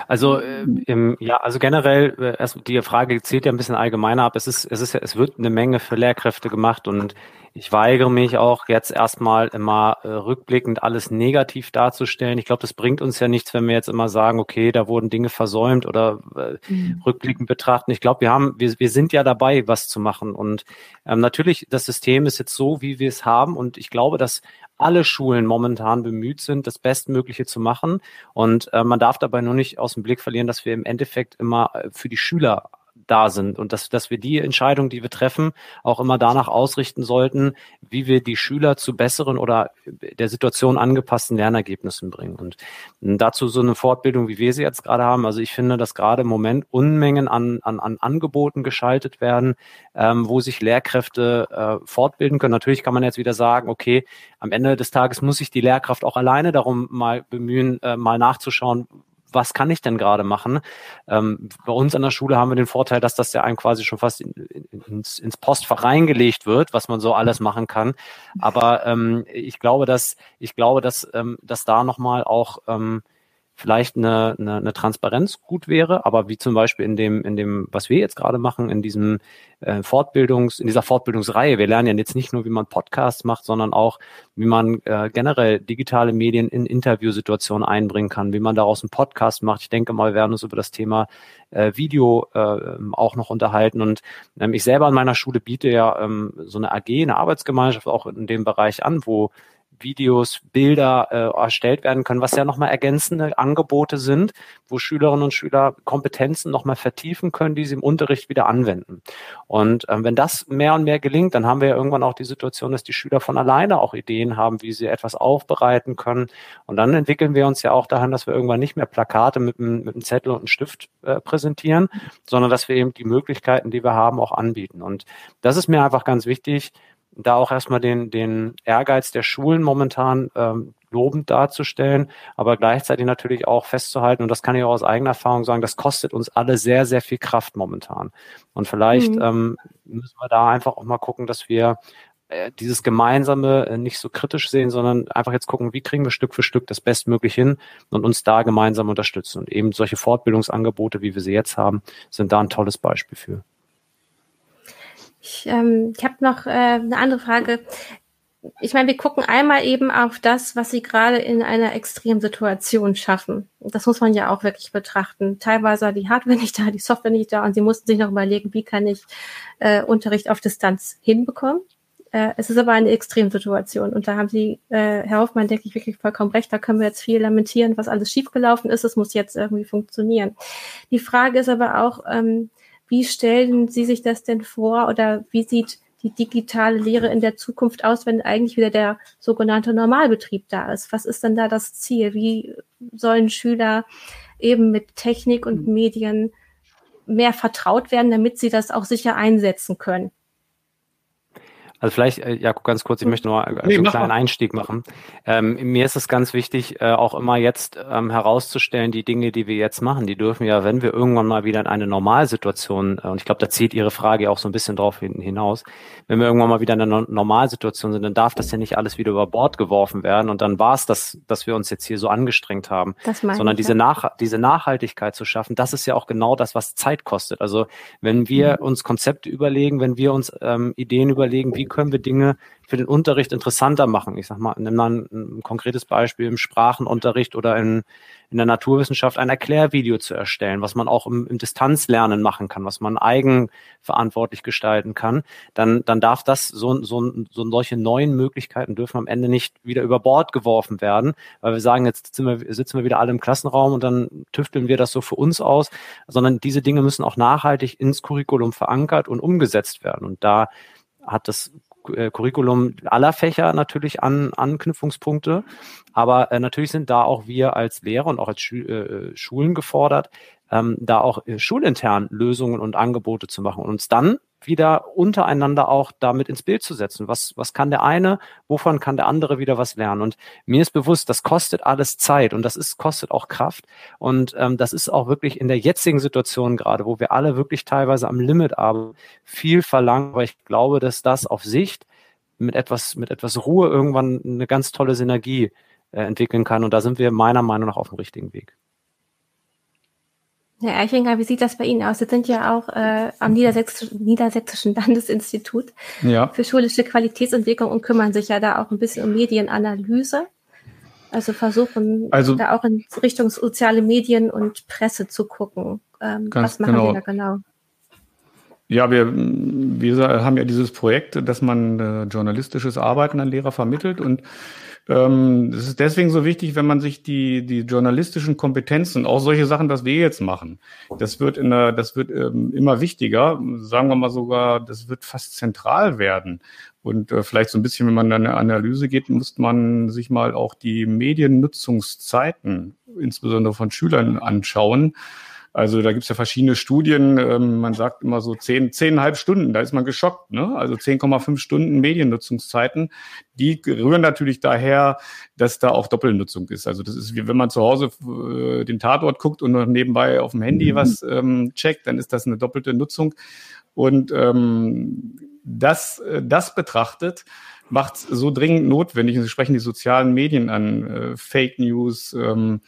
also äh, im, ja, also generell äh, erst die Frage zählt ja ein bisschen allgemeiner ab. Es ist, es ist, es wird eine Menge für Lehrkräfte gemacht und ich weigere mich auch jetzt erstmal immer äh, rückblickend alles negativ darzustellen. Ich glaube, das bringt uns ja nichts, wenn wir jetzt immer sagen, okay, da wurden Dinge versäumt oder äh, mhm. rückblickend betrachten. Ich glaube, wir haben, wir, wir sind ja dabei, was zu machen. Und ähm, natürlich, das System ist jetzt so, wie wir es haben. Und ich glaube, dass alle Schulen momentan bemüht sind, das Bestmögliche zu machen. Und äh, man darf dabei nur nicht aus dem Blick verlieren, dass wir im Endeffekt immer äh, für die Schüler da sind und dass, dass wir die Entscheidung, die wir treffen, auch immer danach ausrichten sollten, wie wir die Schüler zu besseren oder der Situation angepassten Lernergebnissen bringen. Und dazu so eine Fortbildung, wie wir sie jetzt gerade haben. Also ich finde, dass gerade im Moment Unmengen an, an, an Angeboten geschaltet werden, ähm, wo sich Lehrkräfte äh, fortbilden können. Natürlich kann man jetzt wieder sagen, okay, am Ende des Tages muss sich die Lehrkraft auch alleine darum mal bemühen, äh, mal nachzuschauen, was kann ich denn gerade machen? Ähm, bei uns an der Schule haben wir den Vorteil, dass das ja einem quasi schon fast in, in, ins, ins Postfach reingelegt wird, was man so alles machen kann. Aber ähm, ich glaube, dass ich glaube, dass, ähm, dass da nochmal auch ähm, vielleicht eine, eine, eine Transparenz gut wäre, aber wie zum Beispiel in dem, in dem, was wir jetzt gerade machen, in diesem äh, Fortbildungs, in dieser Fortbildungsreihe. Wir lernen ja jetzt nicht nur, wie man Podcasts macht, sondern auch, wie man äh, generell digitale Medien in Interviewsituationen einbringen kann, wie man daraus einen Podcast macht. Ich denke mal, wir werden uns über das Thema äh, Video äh, auch noch unterhalten. Und ähm, ich selber an meiner Schule biete ja ähm, so eine AG, eine Arbeitsgemeinschaft auch in dem Bereich an, wo Videos, Bilder äh, erstellt werden können, was ja nochmal ergänzende Angebote sind, wo Schülerinnen und Schüler Kompetenzen nochmal vertiefen können, die sie im Unterricht wieder anwenden. Und ähm, wenn das mehr und mehr gelingt, dann haben wir ja irgendwann auch die Situation, dass die Schüler von alleine auch Ideen haben, wie sie etwas aufbereiten können. Und dann entwickeln wir uns ja auch dahin, dass wir irgendwann nicht mehr Plakate mit einem, mit einem Zettel und einem Stift äh, präsentieren, sondern dass wir eben die Möglichkeiten, die wir haben, auch anbieten. Und das ist mir einfach ganz wichtig, da auch erstmal den, den Ehrgeiz der Schulen momentan ähm, lobend darzustellen, aber gleichzeitig natürlich auch festzuhalten, und das kann ich auch aus eigener Erfahrung sagen, das kostet uns alle sehr, sehr viel Kraft momentan. Und vielleicht mhm. ähm, müssen wir da einfach auch mal gucken, dass wir äh, dieses Gemeinsame äh, nicht so kritisch sehen, sondern einfach jetzt gucken, wie kriegen wir Stück für Stück das bestmöglich hin und uns da gemeinsam unterstützen. Und eben solche Fortbildungsangebote, wie wir sie jetzt haben, sind da ein tolles Beispiel für. Ich, ähm, ich habe noch äh, eine andere Frage. Ich meine, wir gucken einmal eben auf das, was sie gerade in einer Extremsituation schaffen. Das muss man ja auch wirklich betrachten. Teilweise war die Hardware nicht da, die Software nicht da und sie mussten sich noch überlegen, wie kann ich äh, Unterricht auf Distanz hinbekommen. Äh, es ist aber eine Extremsituation und da haben Sie, äh, Herr Hoffmann, denke ich, wirklich vollkommen recht. Da können wir jetzt viel lamentieren, was alles schiefgelaufen ist. Es muss jetzt irgendwie funktionieren. Die Frage ist aber auch, ähm, wie stellen Sie sich das denn vor oder wie sieht die digitale Lehre in der Zukunft aus, wenn eigentlich wieder der sogenannte Normalbetrieb da ist? Was ist denn da das Ziel? Wie sollen Schüler eben mit Technik und mhm. Medien mehr vertraut werden, damit sie das auch sicher einsetzen können? Also vielleicht, äh, ja, ganz kurz, ich möchte nur nee, so einen kleinen mal. Einstieg machen. Ähm, mir ist es ganz wichtig, äh, auch immer jetzt ähm, herauszustellen, die Dinge, die wir jetzt machen, die dürfen ja, wenn wir irgendwann mal wieder in eine Normalsituation, äh, und ich glaube, da zieht Ihre Frage auch so ein bisschen drauf hinaus, wenn wir irgendwann mal wieder in einer Normalsituation sind, dann darf das ja nicht alles wieder über Bord geworfen werden und dann war es das, dass wir uns jetzt hier so angestrengt haben, sondern diese, Nach diese Nachhaltigkeit zu schaffen, das ist ja auch genau das, was Zeit kostet. Also wenn wir mhm. uns Konzepte überlegen, wenn wir uns ähm, Ideen überlegen, wie können wir Dinge für den Unterricht interessanter machen. Ich sag mal, nimm mal ein, ein konkretes Beispiel im Sprachenunterricht oder in, in der Naturwissenschaft ein Erklärvideo zu erstellen, was man auch im, im Distanzlernen machen kann, was man eigenverantwortlich gestalten kann, dann, dann darf das so, so, so solche neuen Möglichkeiten dürfen am Ende nicht wieder über Bord geworfen werden, weil wir sagen, jetzt sind wir, sitzen wir wieder alle im Klassenraum und dann tüfteln wir das so für uns aus, sondern diese Dinge müssen auch nachhaltig ins Curriculum verankert und umgesetzt werden. Und da hat das äh, Curriculum aller Fächer natürlich an Anknüpfungspunkte, aber äh, natürlich sind da auch wir als Lehrer und auch als Schu äh, Schulen gefordert, ähm, da auch äh, schulintern Lösungen und Angebote zu machen und uns dann wieder untereinander auch damit ins Bild zu setzen. Was, was kann der eine, wovon kann der andere wieder was lernen? Und mir ist bewusst, das kostet alles Zeit und das ist, kostet auch Kraft. Und ähm, das ist auch wirklich in der jetzigen Situation gerade, wo wir alle wirklich teilweise am Limit arbeiten, viel verlangen, weil ich glaube, dass das auf Sicht mit etwas, mit etwas Ruhe irgendwann eine ganz tolle Synergie äh, entwickeln kann. Und da sind wir meiner Meinung nach auf dem richtigen Weg. Herr Eichinger, wie sieht das bei Ihnen aus? Sie sind ja auch äh, am Niedersächsischen, Niedersächsischen Landesinstitut ja. für schulische Qualitätsentwicklung und kümmern sich ja da auch ein bisschen um Medienanalyse. Also versuchen also, da auch in Richtung soziale Medien und Presse zu gucken. Ähm, was machen genau. wir da genau? Ja, wir, wir haben ja dieses Projekt, dass man äh, journalistisches Arbeiten an Lehrer vermittelt und ähm, es ist deswegen so wichtig, wenn man sich die, die journalistischen Kompetenzen, auch solche Sachen, was wir jetzt machen, das wird in der, das wird ähm, immer wichtiger, sagen wir mal sogar, das wird fast zentral werden. Und äh, vielleicht so ein bisschen, wenn man in eine Analyse geht, muss man sich mal auch die Mediennutzungszeiten, insbesondere von Schülern, anschauen. Also da gibt's ja verschiedene Studien. Ähm, man sagt immer so zehn, zehneinhalb Stunden, da ist man geschockt. Ne? Also 10,5 Stunden Mediennutzungszeiten. Die rühren natürlich daher, dass da auch Doppelnutzung ist. Also das ist wie wenn man zu Hause äh, den Tatort guckt und noch nebenbei auf dem Handy mhm. was ähm, checkt, dann ist das eine doppelte Nutzung. Und ähm, das, äh, das betrachtet, macht es so dringend notwendig, und Sie sprechen die sozialen Medien an, äh, Fake News, ähm,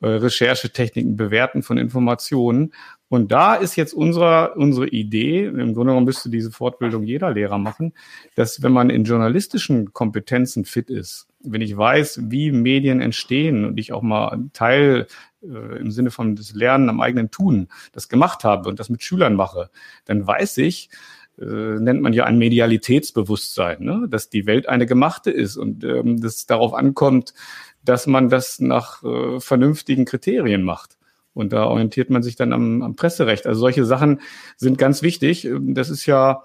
äh, Recherchetechniken, Bewerten von Informationen. Und da ist jetzt unsere, unsere Idee, im Grunde genommen müsste diese Fortbildung jeder Lehrer machen, dass wenn man in journalistischen Kompetenzen fit ist, wenn ich weiß, wie Medien entstehen und ich auch mal Teil äh, im Sinne von das Lernen am eigenen Tun das gemacht habe und das mit Schülern mache, dann weiß ich, nennt man ja ein Medialitätsbewusstsein, ne? dass die Welt eine gemachte ist und ähm, das darauf ankommt, dass man das nach äh, vernünftigen Kriterien macht. Und da orientiert man sich dann am, am Presserecht. Also solche Sachen sind ganz wichtig. Das ist ja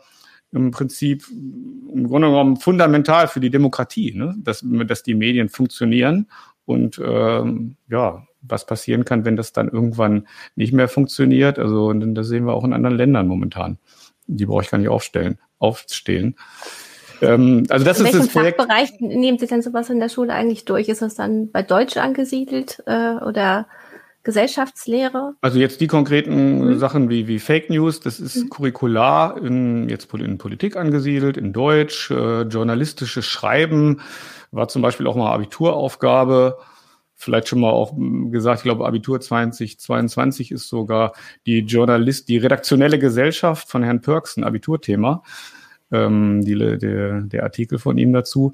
im Prinzip im Grunde genommen fundamental für die Demokratie, ne? dass, dass die Medien funktionieren und ähm, ja, was passieren kann, wenn das dann irgendwann nicht mehr funktioniert. Also das sehen wir auch in anderen Ländern momentan. Die brauche ich gar nicht aufstellen, aufstehen. Ähm, also das in ist welchem das Projekt. Fachbereich nehmen Sie denn sowas in der Schule eigentlich durch? Ist das dann bei Deutsch angesiedelt äh, oder Gesellschaftslehre? Also jetzt die konkreten mhm. Sachen wie, wie Fake News, das ist mhm. curricular in, jetzt in Politik angesiedelt, in Deutsch, äh, journalistisches Schreiben war zum Beispiel auch mal Abituraufgabe. Vielleicht schon mal auch gesagt, ich glaube, Abitur 2022 ist sogar die Journalist, die redaktionelle Gesellschaft von Herrn Pörksen, Abiturthema ähm, die, der, der Artikel von ihm dazu.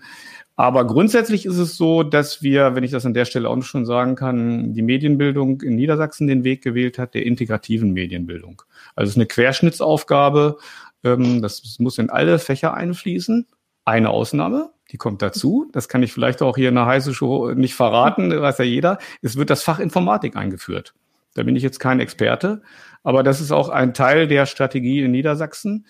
Aber grundsätzlich ist es so, dass wir, wenn ich das an der Stelle auch schon sagen kann, die Medienbildung in Niedersachsen den Weg gewählt hat, der integrativen Medienbildung. Also es ist eine Querschnittsaufgabe. Ähm, das muss in alle Fächer einfließen. Eine Ausnahme, die kommt dazu. Das kann ich vielleicht auch hier in der heiße Show nicht verraten, weiß ja jeder. Es wird das Fach Informatik eingeführt. Da bin ich jetzt kein Experte, aber das ist auch ein Teil der Strategie in Niedersachsen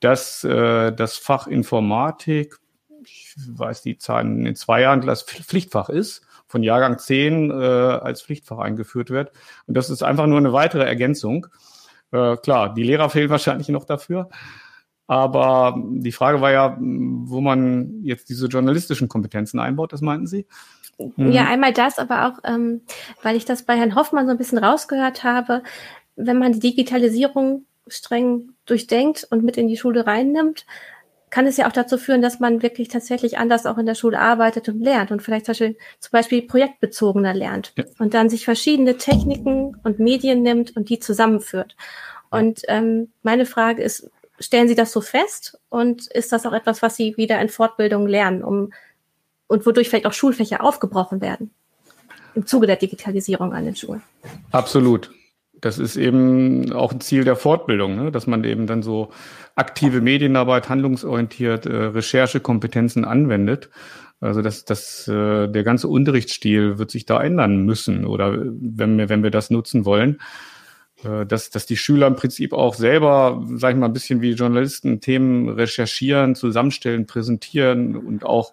dass äh, das Fach Informatik, ich weiß die Zahlen, in zwei Jahren das Pflichtfach ist, von Jahrgang 10 äh, als Pflichtfach eingeführt wird. Und das ist einfach nur eine weitere Ergänzung. Äh, klar, die Lehrer fehlen wahrscheinlich noch dafür. Aber die Frage war ja, wo man jetzt diese journalistischen Kompetenzen einbaut, das meinten Sie? Mhm. Ja, einmal das, aber auch, ähm, weil ich das bei Herrn Hoffmann so ein bisschen rausgehört habe, wenn man die Digitalisierung streng durchdenkt und mit in die Schule reinnimmt, kann es ja auch dazu führen, dass man wirklich tatsächlich anders auch in der Schule arbeitet und lernt und vielleicht zum Beispiel, zum Beispiel projektbezogener lernt ja. und dann sich verschiedene Techniken und Medien nimmt und die zusammenführt. Und ähm, meine Frage ist, stellen Sie das so fest und ist das auch etwas, was Sie wieder in Fortbildung lernen, um und wodurch vielleicht auch Schulfächer aufgebrochen werden im Zuge der Digitalisierung an den Schulen? Absolut. Das ist eben auch ein Ziel der Fortbildung, ne? dass man eben dann so aktive Medienarbeit, handlungsorientiert, äh, Recherchekompetenzen anwendet. Also das, das, äh, der ganze Unterrichtsstil wird sich da ändern müssen oder wenn wir, wenn wir das nutzen wollen. Äh, dass, dass die Schüler im Prinzip auch selber, sag ich mal, ein bisschen wie Journalisten Themen recherchieren, zusammenstellen, präsentieren und auch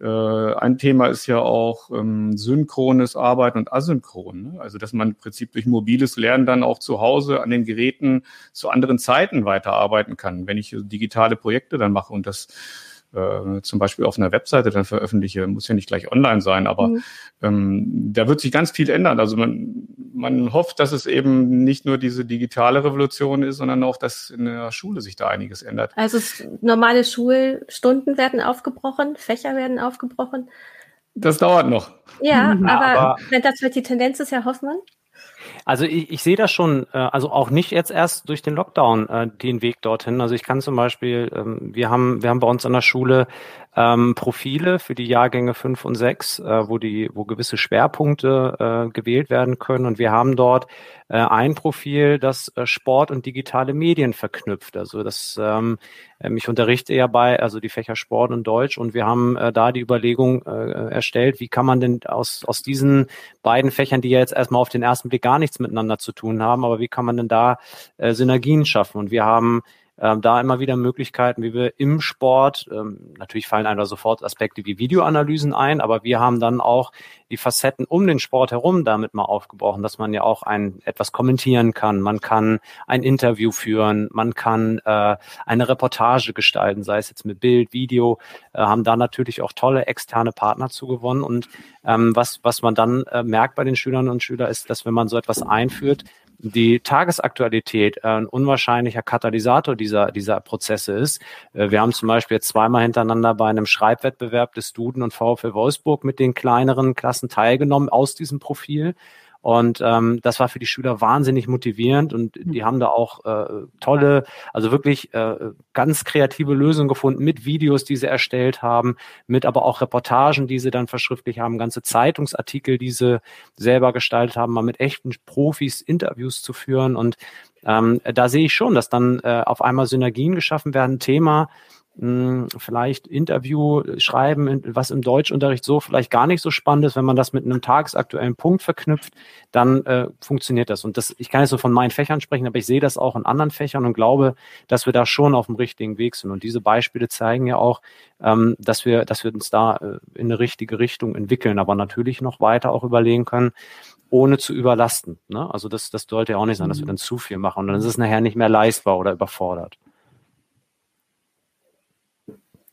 äh, ein Thema ist ja auch ähm, synchrones Arbeiten und asynchron. Ne? Also dass man im Prinzip durch mobiles Lernen dann auch zu Hause an den Geräten zu anderen Zeiten weiterarbeiten kann. Wenn ich digitale Projekte dann mache und das äh, zum Beispiel auf einer Webseite dann veröffentliche, muss ja nicht gleich online sein, aber mhm. ähm, da wird sich ganz viel ändern. Also man, man hofft, dass es eben nicht nur diese digitale Revolution ist, sondern auch, dass in der Schule sich da einiges ändert. Also normale Schulstunden werden aufgebrochen, Fächer werden aufgebrochen. Das dauert noch. Ja, aber, aber wenn das wird die Tendenz ist, Herr Hoffmann? Also ich, ich sehe das schon, äh, also auch nicht jetzt erst durch den Lockdown äh, den Weg dorthin. Also ich kann zum Beispiel, ähm, wir haben, wir haben bei uns an der Schule ähm, Profile für die Jahrgänge fünf und sechs, äh, wo die, wo gewisse Schwerpunkte äh, gewählt werden können. Und wir haben dort äh, ein Profil, das äh, Sport und digitale Medien verknüpft. Also das, ähm, ähm, ich unterrichte ja bei, also die Fächer Sport und Deutsch, und wir haben äh, da die Überlegung äh, erstellt, wie kann man denn aus aus diesen beiden Fächern, die ja jetzt erstmal auf den ersten Blick gar nichts miteinander zu tun haben, aber wie kann man denn da Synergien schaffen? Und wir haben ähm, da immer wieder Möglichkeiten, wie wir im Sport, ähm, natürlich fallen einem da sofort Aspekte wie Videoanalysen ein, aber wir haben dann auch die Facetten um den Sport herum damit mal aufgebrochen, dass man ja auch ein etwas kommentieren kann, man kann ein Interview führen, man kann äh, eine Reportage gestalten, sei es jetzt mit Bild, Video, äh, haben da natürlich auch tolle externe Partner zugewonnen. Und ähm, was was man dann äh, merkt bei den Schülerinnen und Schülern ist, dass wenn man so etwas einführt, die Tagesaktualität ein unwahrscheinlicher Katalysator dieser, dieser Prozesse ist. Äh, wir haben zum Beispiel jetzt zweimal hintereinander bei einem Schreibwettbewerb des Duden und VfL Wolfsburg mit den kleineren Klassen teilgenommen aus diesem Profil. Und ähm, das war für die Schüler wahnsinnig motivierend und die haben da auch äh, tolle, also wirklich äh, ganz kreative Lösungen gefunden mit Videos, die sie erstellt haben, mit aber auch Reportagen, die sie dann verschriftlich haben, ganze Zeitungsartikel, die sie selber gestaltet haben, mal mit echten Profis Interviews zu führen. Und ähm, da sehe ich schon, dass dann äh, auf einmal Synergien geschaffen werden, Thema, vielleicht Interview schreiben, was im Deutschunterricht so vielleicht gar nicht so spannend ist, wenn man das mit einem tagesaktuellen Punkt verknüpft, dann äh, funktioniert das. Und das, ich kann jetzt so von meinen Fächern sprechen, aber ich sehe das auch in anderen Fächern und glaube, dass wir da schon auf dem richtigen Weg sind. Und diese Beispiele zeigen ja auch, ähm, dass wir, dass wir uns da äh, in eine richtige Richtung entwickeln, aber natürlich noch weiter auch überlegen können, ohne zu überlasten. Ne? Also das, das sollte ja auch nicht sein, dass wir mhm. dann zu viel machen und dann ist es nachher nicht mehr leistbar oder überfordert.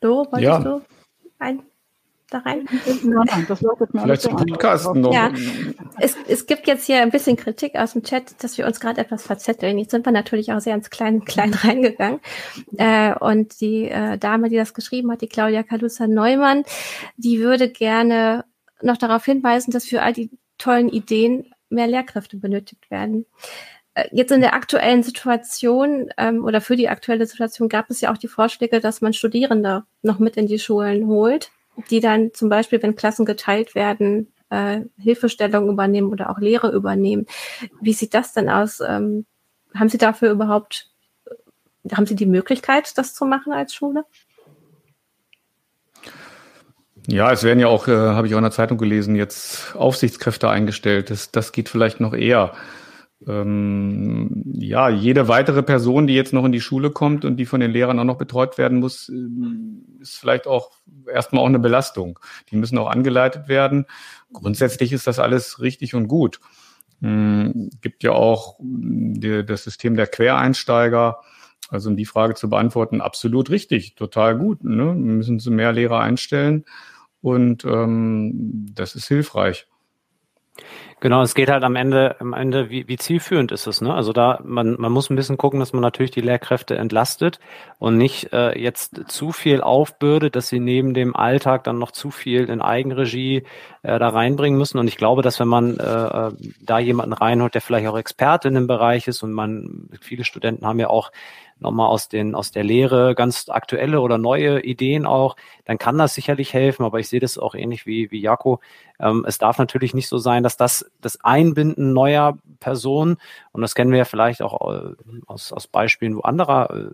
Do, wolltest ja. du ein, da rein? Nein, das läuft mir Vielleicht zum Podcast noch. Ja. Es, es gibt jetzt hier ein bisschen Kritik aus dem Chat, dass wir uns gerade etwas verzetteln. Jetzt sind wir natürlich auch sehr ins Klein, Klein reingegangen. Äh, und die äh, Dame, die das geschrieben hat, die Claudia Kalusa Neumann, die würde gerne noch darauf hinweisen, dass für all die tollen Ideen mehr Lehrkräfte benötigt werden. Äh, jetzt in der aktuellen Situation ähm, oder für die aktuelle Situation gab es ja auch die Vorschläge, dass man Studierende noch mit in die Schulen holt, die dann zum Beispiel, wenn Klassen geteilt werden, äh, Hilfestellung übernehmen oder auch Lehre übernehmen. Wie sieht das denn aus? Ähm, haben Sie dafür überhaupt, haben Sie die Möglichkeit, das zu machen als Schule? Ja, es werden ja auch, äh, habe ich auch in der Zeitung gelesen, jetzt Aufsichtskräfte eingestellt. Das, das geht vielleicht noch eher ähm, ja, jede weitere Person, die jetzt noch in die Schule kommt und die von den Lehrern auch noch betreut werden muss, äh, ist vielleicht auch erstmal auch eine Belastung. Die müssen auch angeleitet werden. Grundsätzlich ist das alles richtig und gut. Ähm, gibt ja auch die, das System der Quereinsteiger. Also um die Frage zu beantworten, absolut richtig, total gut. Ne? Müssen zu mehr Lehrer einstellen und ähm, das ist hilfreich. Genau, es geht halt am Ende, am Ende, wie, wie zielführend ist es, ne? Also da, man, man muss ein bisschen gucken, dass man natürlich die Lehrkräfte entlastet und nicht äh, jetzt zu viel aufbürdet, dass sie neben dem Alltag dann noch zu viel in Eigenregie äh, da reinbringen müssen. Und ich glaube, dass wenn man äh, äh da jemanden reinholt, der vielleicht auch Experte in dem Bereich ist und man, viele Studenten haben ja auch nochmal aus den, aus der Lehre ganz aktuelle oder neue Ideen auch, dann kann das sicherlich helfen. Aber ich sehe das auch ähnlich wie, wie Jako. Ähm, es darf natürlich nicht so sein, dass das, das Einbinden neuer Personen, und das kennen wir ja vielleicht auch äh, aus, aus Beispielen wo anderer, äh,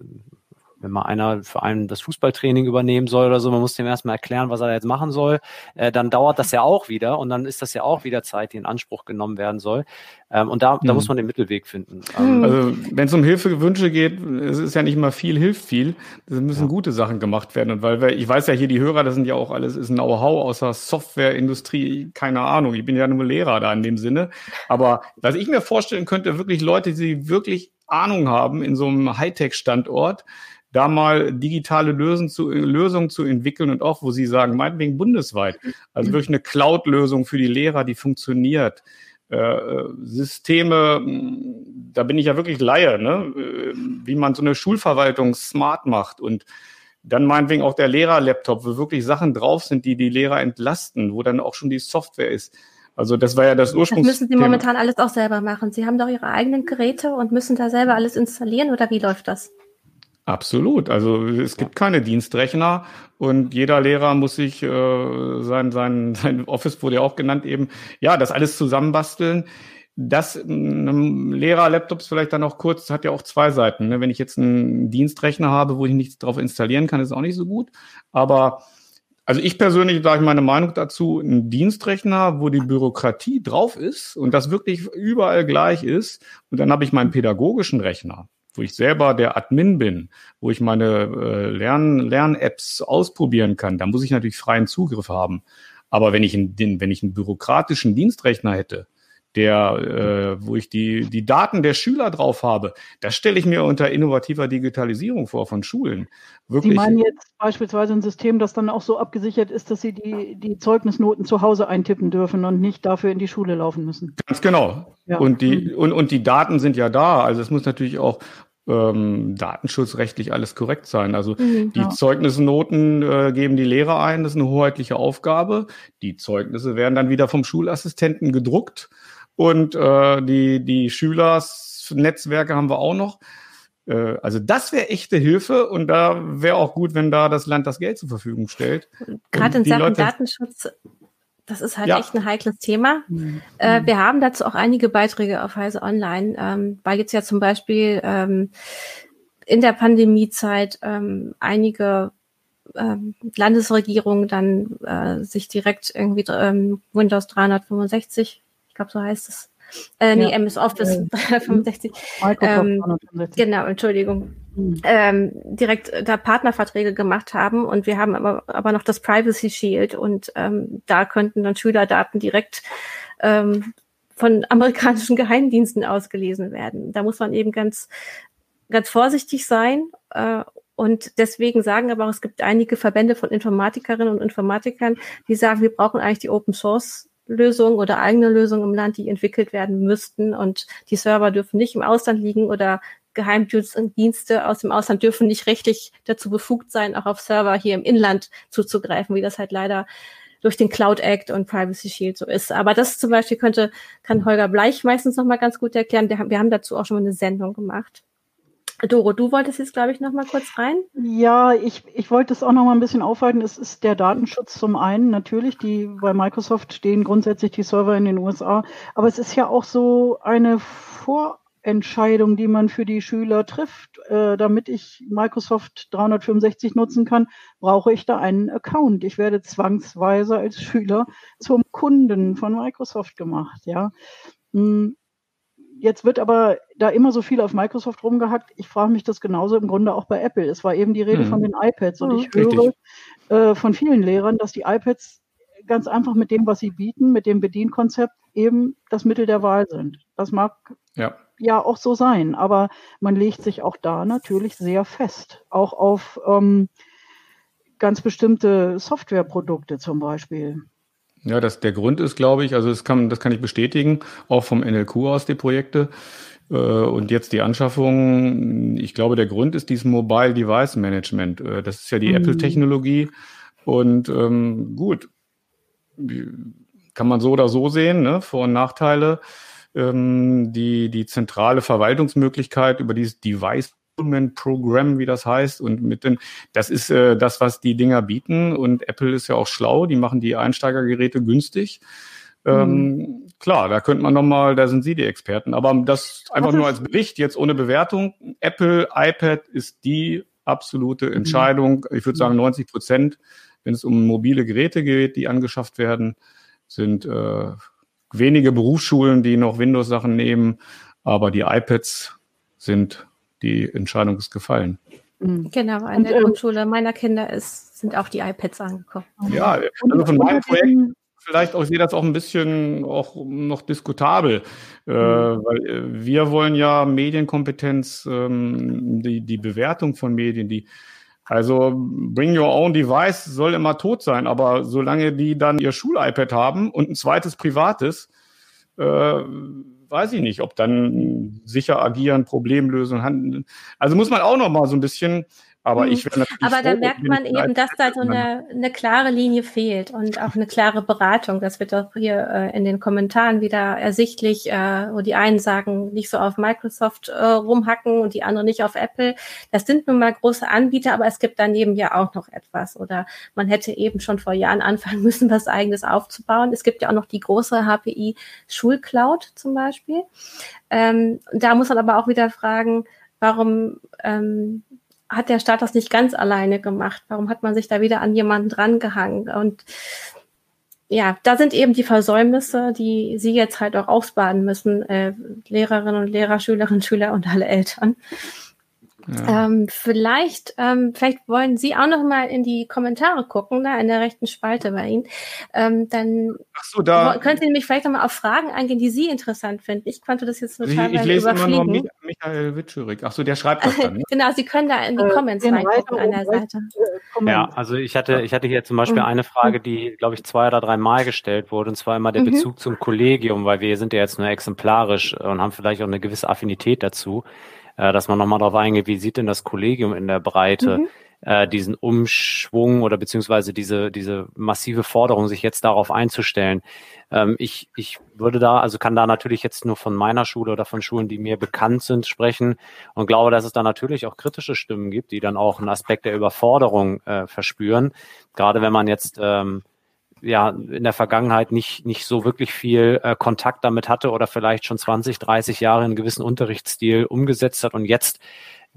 wenn mal einer für einen das Fußballtraining übernehmen soll oder so, man muss dem erstmal erklären, was er jetzt machen soll, äh, dann dauert das ja auch wieder und dann ist das ja auch wieder Zeit, die in Anspruch genommen werden soll. Ähm, und da, da muss hm. man den Mittelweg finden. Ähm, also wenn es um Hilfewünsche geht, es ist ja nicht immer viel, hilft viel. Es müssen ja. gute Sachen gemacht werden. Und weil wir, ich weiß ja hier, die Hörer, das sind ja auch alles, ist ein Know-how außer Softwareindustrie, keine Ahnung. Ich bin ja nur Lehrer da in dem Sinne. Aber was ich mir vorstellen könnte, wirklich Leute, die wirklich Ahnung haben in so einem Hightech-Standort, da mal digitale Lösungen zu, Lösungen zu entwickeln und auch, wo Sie sagen, meinetwegen bundesweit. Also wirklich eine Cloud-Lösung für die Lehrer, die funktioniert. Äh, Systeme, da bin ich ja wirklich Laie, ne? Äh, wie man so eine Schulverwaltung smart macht und dann meinetwegen auch der Lehrer-Laptop, wo wirklich Sachen drauf sind, die die Lehrer entlasten, wo dann auch schon die Software ist. Also das war ja das Ursprungs. Das müssen Sie momentan alles auch selber machen. Sie haben doch Ihre eigenen Geräte und müssen da selber alles installieren oder wie läuft das? Absolut. Also es gibt keine Dienstrechner und jeder Lehrer muss sich äh, sein, sein, sein Office wurde ja auch genannt eben, ja, das alles zusammenbasteln. Das einem Lehrer-Laptops vielleicht dann noch kurz, hat ja auch zwei Seiten. Ne? Wenn ich jetzt einen Dienstrechner habe, wo ich nichts drauf installieren kann, ist auch nicht so gut. Aber also ich persönlich sage meine Meinung dazu, ein Dienstrechner, wo die Bürokratie drauf ist und das wirklich überall gleich ist. Und dann habe ich meinen pädagogischen Rechner wo ich selber der Admin bin, wo ich meine äh, Lern, Lern-Apps ausprobieren kann, da muss ich natürlich freien Zugriff haben. Aber wenn ich, einen, wenn ich einen bürokratischen Dienstrechner hätte, der, äh, wo ich die, die Daten der Schüler drauf habe, das stelle ich mir unter innovativer Digitalisierung vor von Schulen. Wirklich. Sie meinen jetzt beispielsweise ein System, das dann auch so abgesichert ist, dass Sie die, die Zeugnisnoten zu Hause eintippen dürfen und nicht dafür in die Schule laufen müssen. Ganz genau. Ja. Und, die, mhm. und, und die Daten sind ja da. Also es muss natürlich auch ähm, datenschutzrechtlich alles korrekt sein. Also mhm, die ja. Zeugnisnoten äh, geben die Lehrer ein, das ist eine hoheitliche Aufgabe. Die Zeugnisse werden dann wieder vom Schulassistenten gedruckt und äh, die, die Schülersnetzwerke haben wir auch noch. Äh, also das wäre echte Hilfe und da wäre auch gut, wenn da das Land das Geld zur Verfügung stellt. Gerade in Sachen Leute, Datenschutz das ist halt ja. echt ein heikles Thema. Mhm. Äh, wir haben dazu auch einige Beiträge auf Heise Online, ähm, weil jetzt ja zum Beispiel ähm, in der Pandemiezeit ähm, einige ähm, Landesregierungen dann äh, sich direkt irgendwie ähm, Windows 365, ich glaube so heißt es, äh, nee, ja. MS Office 365. Ähm, genau, Entschuldigung. Mhm. Ähm, direkt da Partnerverträge gemacht haben und wir haben aber, aber noch das Privacy Shield und ähm, da könnten dann Schülerdaten direkt ähm, von amerikanischen Geheimdiensten ausgelesen werden. Da muss man eben ganz, ganz vorsichtig sein. Äh, und deswegen sagen aber auch, es gibt einige Verbände von Informatikerinnen und Informatikern, die sagen, wir brauchen eigentlich die Open Source Lösungen oder eigene Lösungen im Land, die entwickelt werden müssten. Und die Server dürfen nicht im Ausland liegen oder Geheimdienste aus dem Ausland dürfen nicht rechtlich dazu befugt sein, auch auf Server hier im Inland zuzugreifen, wie das halt leider durch den Cloud Act und Privacy Shield so ist. Aber das zum Beispiel könnte, kann Holger Bleich meistens noch mal ganz gut erklären. Wir haben dazu auch schon mal eine Sendung gemacht. Doro, du wolltest jetzt, glaube ich, noch mal kurz rein. Ja, ich, ich wollte es auch noch mal ein bisschen aufhalten. Es ist der Datenschutz zum einen natürlich, die bei Microsoft stehen grundsätzlich die Server in den USA, aber es ist ja auch so eine Vorentscheidung, die man für die Schüler trifft. Äh, damit ich Microsoft 365 nutzen kann, brauche ich da einen Account. Ich werde zwangsweise als Schüler zum Kunden von Microsoft gemacht, ja. Hm Jetzt wird aber da immer so viel auf Microsoft rumgehackt. Ich frage mich das genauso im Grunde auch bei Apple. Es war eben die Rede hm. von den iPads und ich höre äh, von vielen Lehrern, dass die iPads ganz einfach mit dem, was sie bieten, mit dem Bedienkonzept eben das Mittel der Wahl sind. Das mag ja. Ja auch so sein, aber man legt sich auch da natürlich sehr fest, auch auf ähm, ganz bestimmte Softwareprodukte zum Beispiel. Ja, das, der Grund ist, glaube ich, also das kann, das kann ich bestätigen, auch vom NLQ aus die Projekte. Äh, und jetzt die Anschaffung, ich glaube, der Grund ist dieses Mobile Device Management. Äh, das ist ja die mhm. Apple-Technologie. Und ähm, gut, kann man so oder so sehen, ne? Vor- und Nachteile. Ähm, die, die zentrale Verwaltungsmöglichkeit über dieses Device Programm, wie das heißt, und mit den, das ist äh, das, was die Dinger bieten. Und Apple ist ja auch schlau, die machen die Einsteigergeräte günstig. Ähm, mhm. Klar, da könnte man nochmal, da sind Sie die Experten. Aber das einfach nur als Bericht, jetzt ohne Bewertung. Apple, iPad ist die absolute mhm. Entscheidung. Ich würde sagen 90 Prozent, wenn es um mobile Geräte geht, die angeschafft werden, sind äh, wenige Berufsschulen, die noch Windows-Sachen nehmen. Aber die iPads sind die Entscheidung ist gefallen. Mhm. Genau, an der ähm, Grundschule meiner Kinder ist, sind auch die iPads angekommen. Ja, also von meinem Projekt vielleicht auch, ich sehe das auch ein bisschen auch noch diskutabel, äh, mhm. weil äh, wir wollen ja Medienkompetenz, ähm, die, die Bewertung von Medien, die also Bring Your Own Device soll immer tot sein, aber solange die dann ihr Schul-iPad haben und ein zweites privates, äh, weiß ich nicht, ob dann sicher agieren, Problemlösung handeln. Also muss man auch noch mal so ein bisschen aber mhm. ich werde natürlich. Aber da merkt man eben, dass da so eine, eine klare Linie fehlt und auch eine klare Beratung. Das wird auch hier äh, in den Kommentaren wieder ersichtlich, äh, wo die einen sagen, nicht so auf Microsoft äh, rumhacken und die anderen nicht auf Apple. Das sind nun mal große Anbieter, aber es gibt daneben ja auch noch etwas. Oder man hätte eben schon vor Jahren anfangen müssen, was eigenes aufzubauen. Es gibt ja auch noch die große HPI Schulcloud zum Beispiel. Ähm, da muss man aber auch wieder fragen, warum ähm, hat der Staat das nicht ganz alleine gemacht? Warum hat man sich da wieder an jemanden drangehangen? Und ja, da sind eben die Versäumnisse, die Sie jetzt halt auch ausbaden müssen, äh, Lehrerinnen und Lehrer, Schülerinnen, Schüler und alle Eltern. Ähm, vielleicht, ähm, vielleicht wollen Sie auch noch mal in die Kommentare gucken, da in der rechten Spalte bei Ihnen. Ähm, dann so, da, können Sie nämlich vielleicht noch mal auf Fragen eingehen, die Sie interessant finden. Ich konnte das jetzt total Ich, ich lese immer nur Michael Witschürig. Ach so, der schreibt das dann. Ne? genau, Sie können da in die äh, Comments äh, reingucken an der Seite. Ja, also ich hatte, ich hatte hier zum Beispiel mhm. eine Frage, die, glaube ich, zwei oder drei Mal gestellt wurde, und zwar immer der mhm. Bezug zum Kollegium, weil wir sind ja jetzt nur exemplarisch und haben vielleicht auch eine gewisse Affinität dazu äh, dass man nochmal darauf eingeht, wie sieht denn das Kollegium in der Breite mhm. äh, diesen Umschwung oder beziehungsweise diese, diese massive Forderung, sich jetzt darauf einzustellen. Ähm, ich, ich würde da, also kann da natürlich jetzt nur von meiner Schule oder von Schulen, die mir bekannt sind, sprechen und glaube, dass es da natürlich auch kritische Stimmen gibt, die dann auch einen Aspekt der Überforderung äh, verspüren. Gerade wenn man jetzt ähm, ja in der Vergangenheit nicht, nicht so wirklich viel äh, Kontakt damit hatte oder vielleicht schon 20, 30 Jahre einen gewissen Unterrichtsstil umgesetzt hat und jetzt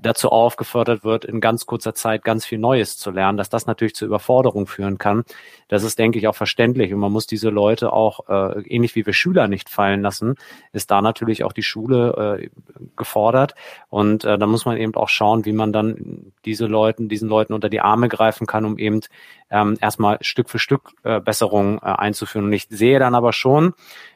dazu aufgefordert wird, in ganz kurzer Zeit ganz viel Neues zu lernen, dass das natürlich zur Überforderung führen kann. Das ist, denke ich, auch verständlich. Und man muss diese Leute auch, äh, ähnlich wie wir Schüler nicht fallen lassen, ist da natürlich auch die Schule äh, gefordert. Und äh, da muss man eben auch schauen, wie man dann diese Leuten, diesen Leuten unter die Arme greifen kann, um eben ähm, erstmal Stück für Stück äh, Besserungen äh, einzuführen. Und ich sehe dann aber schon,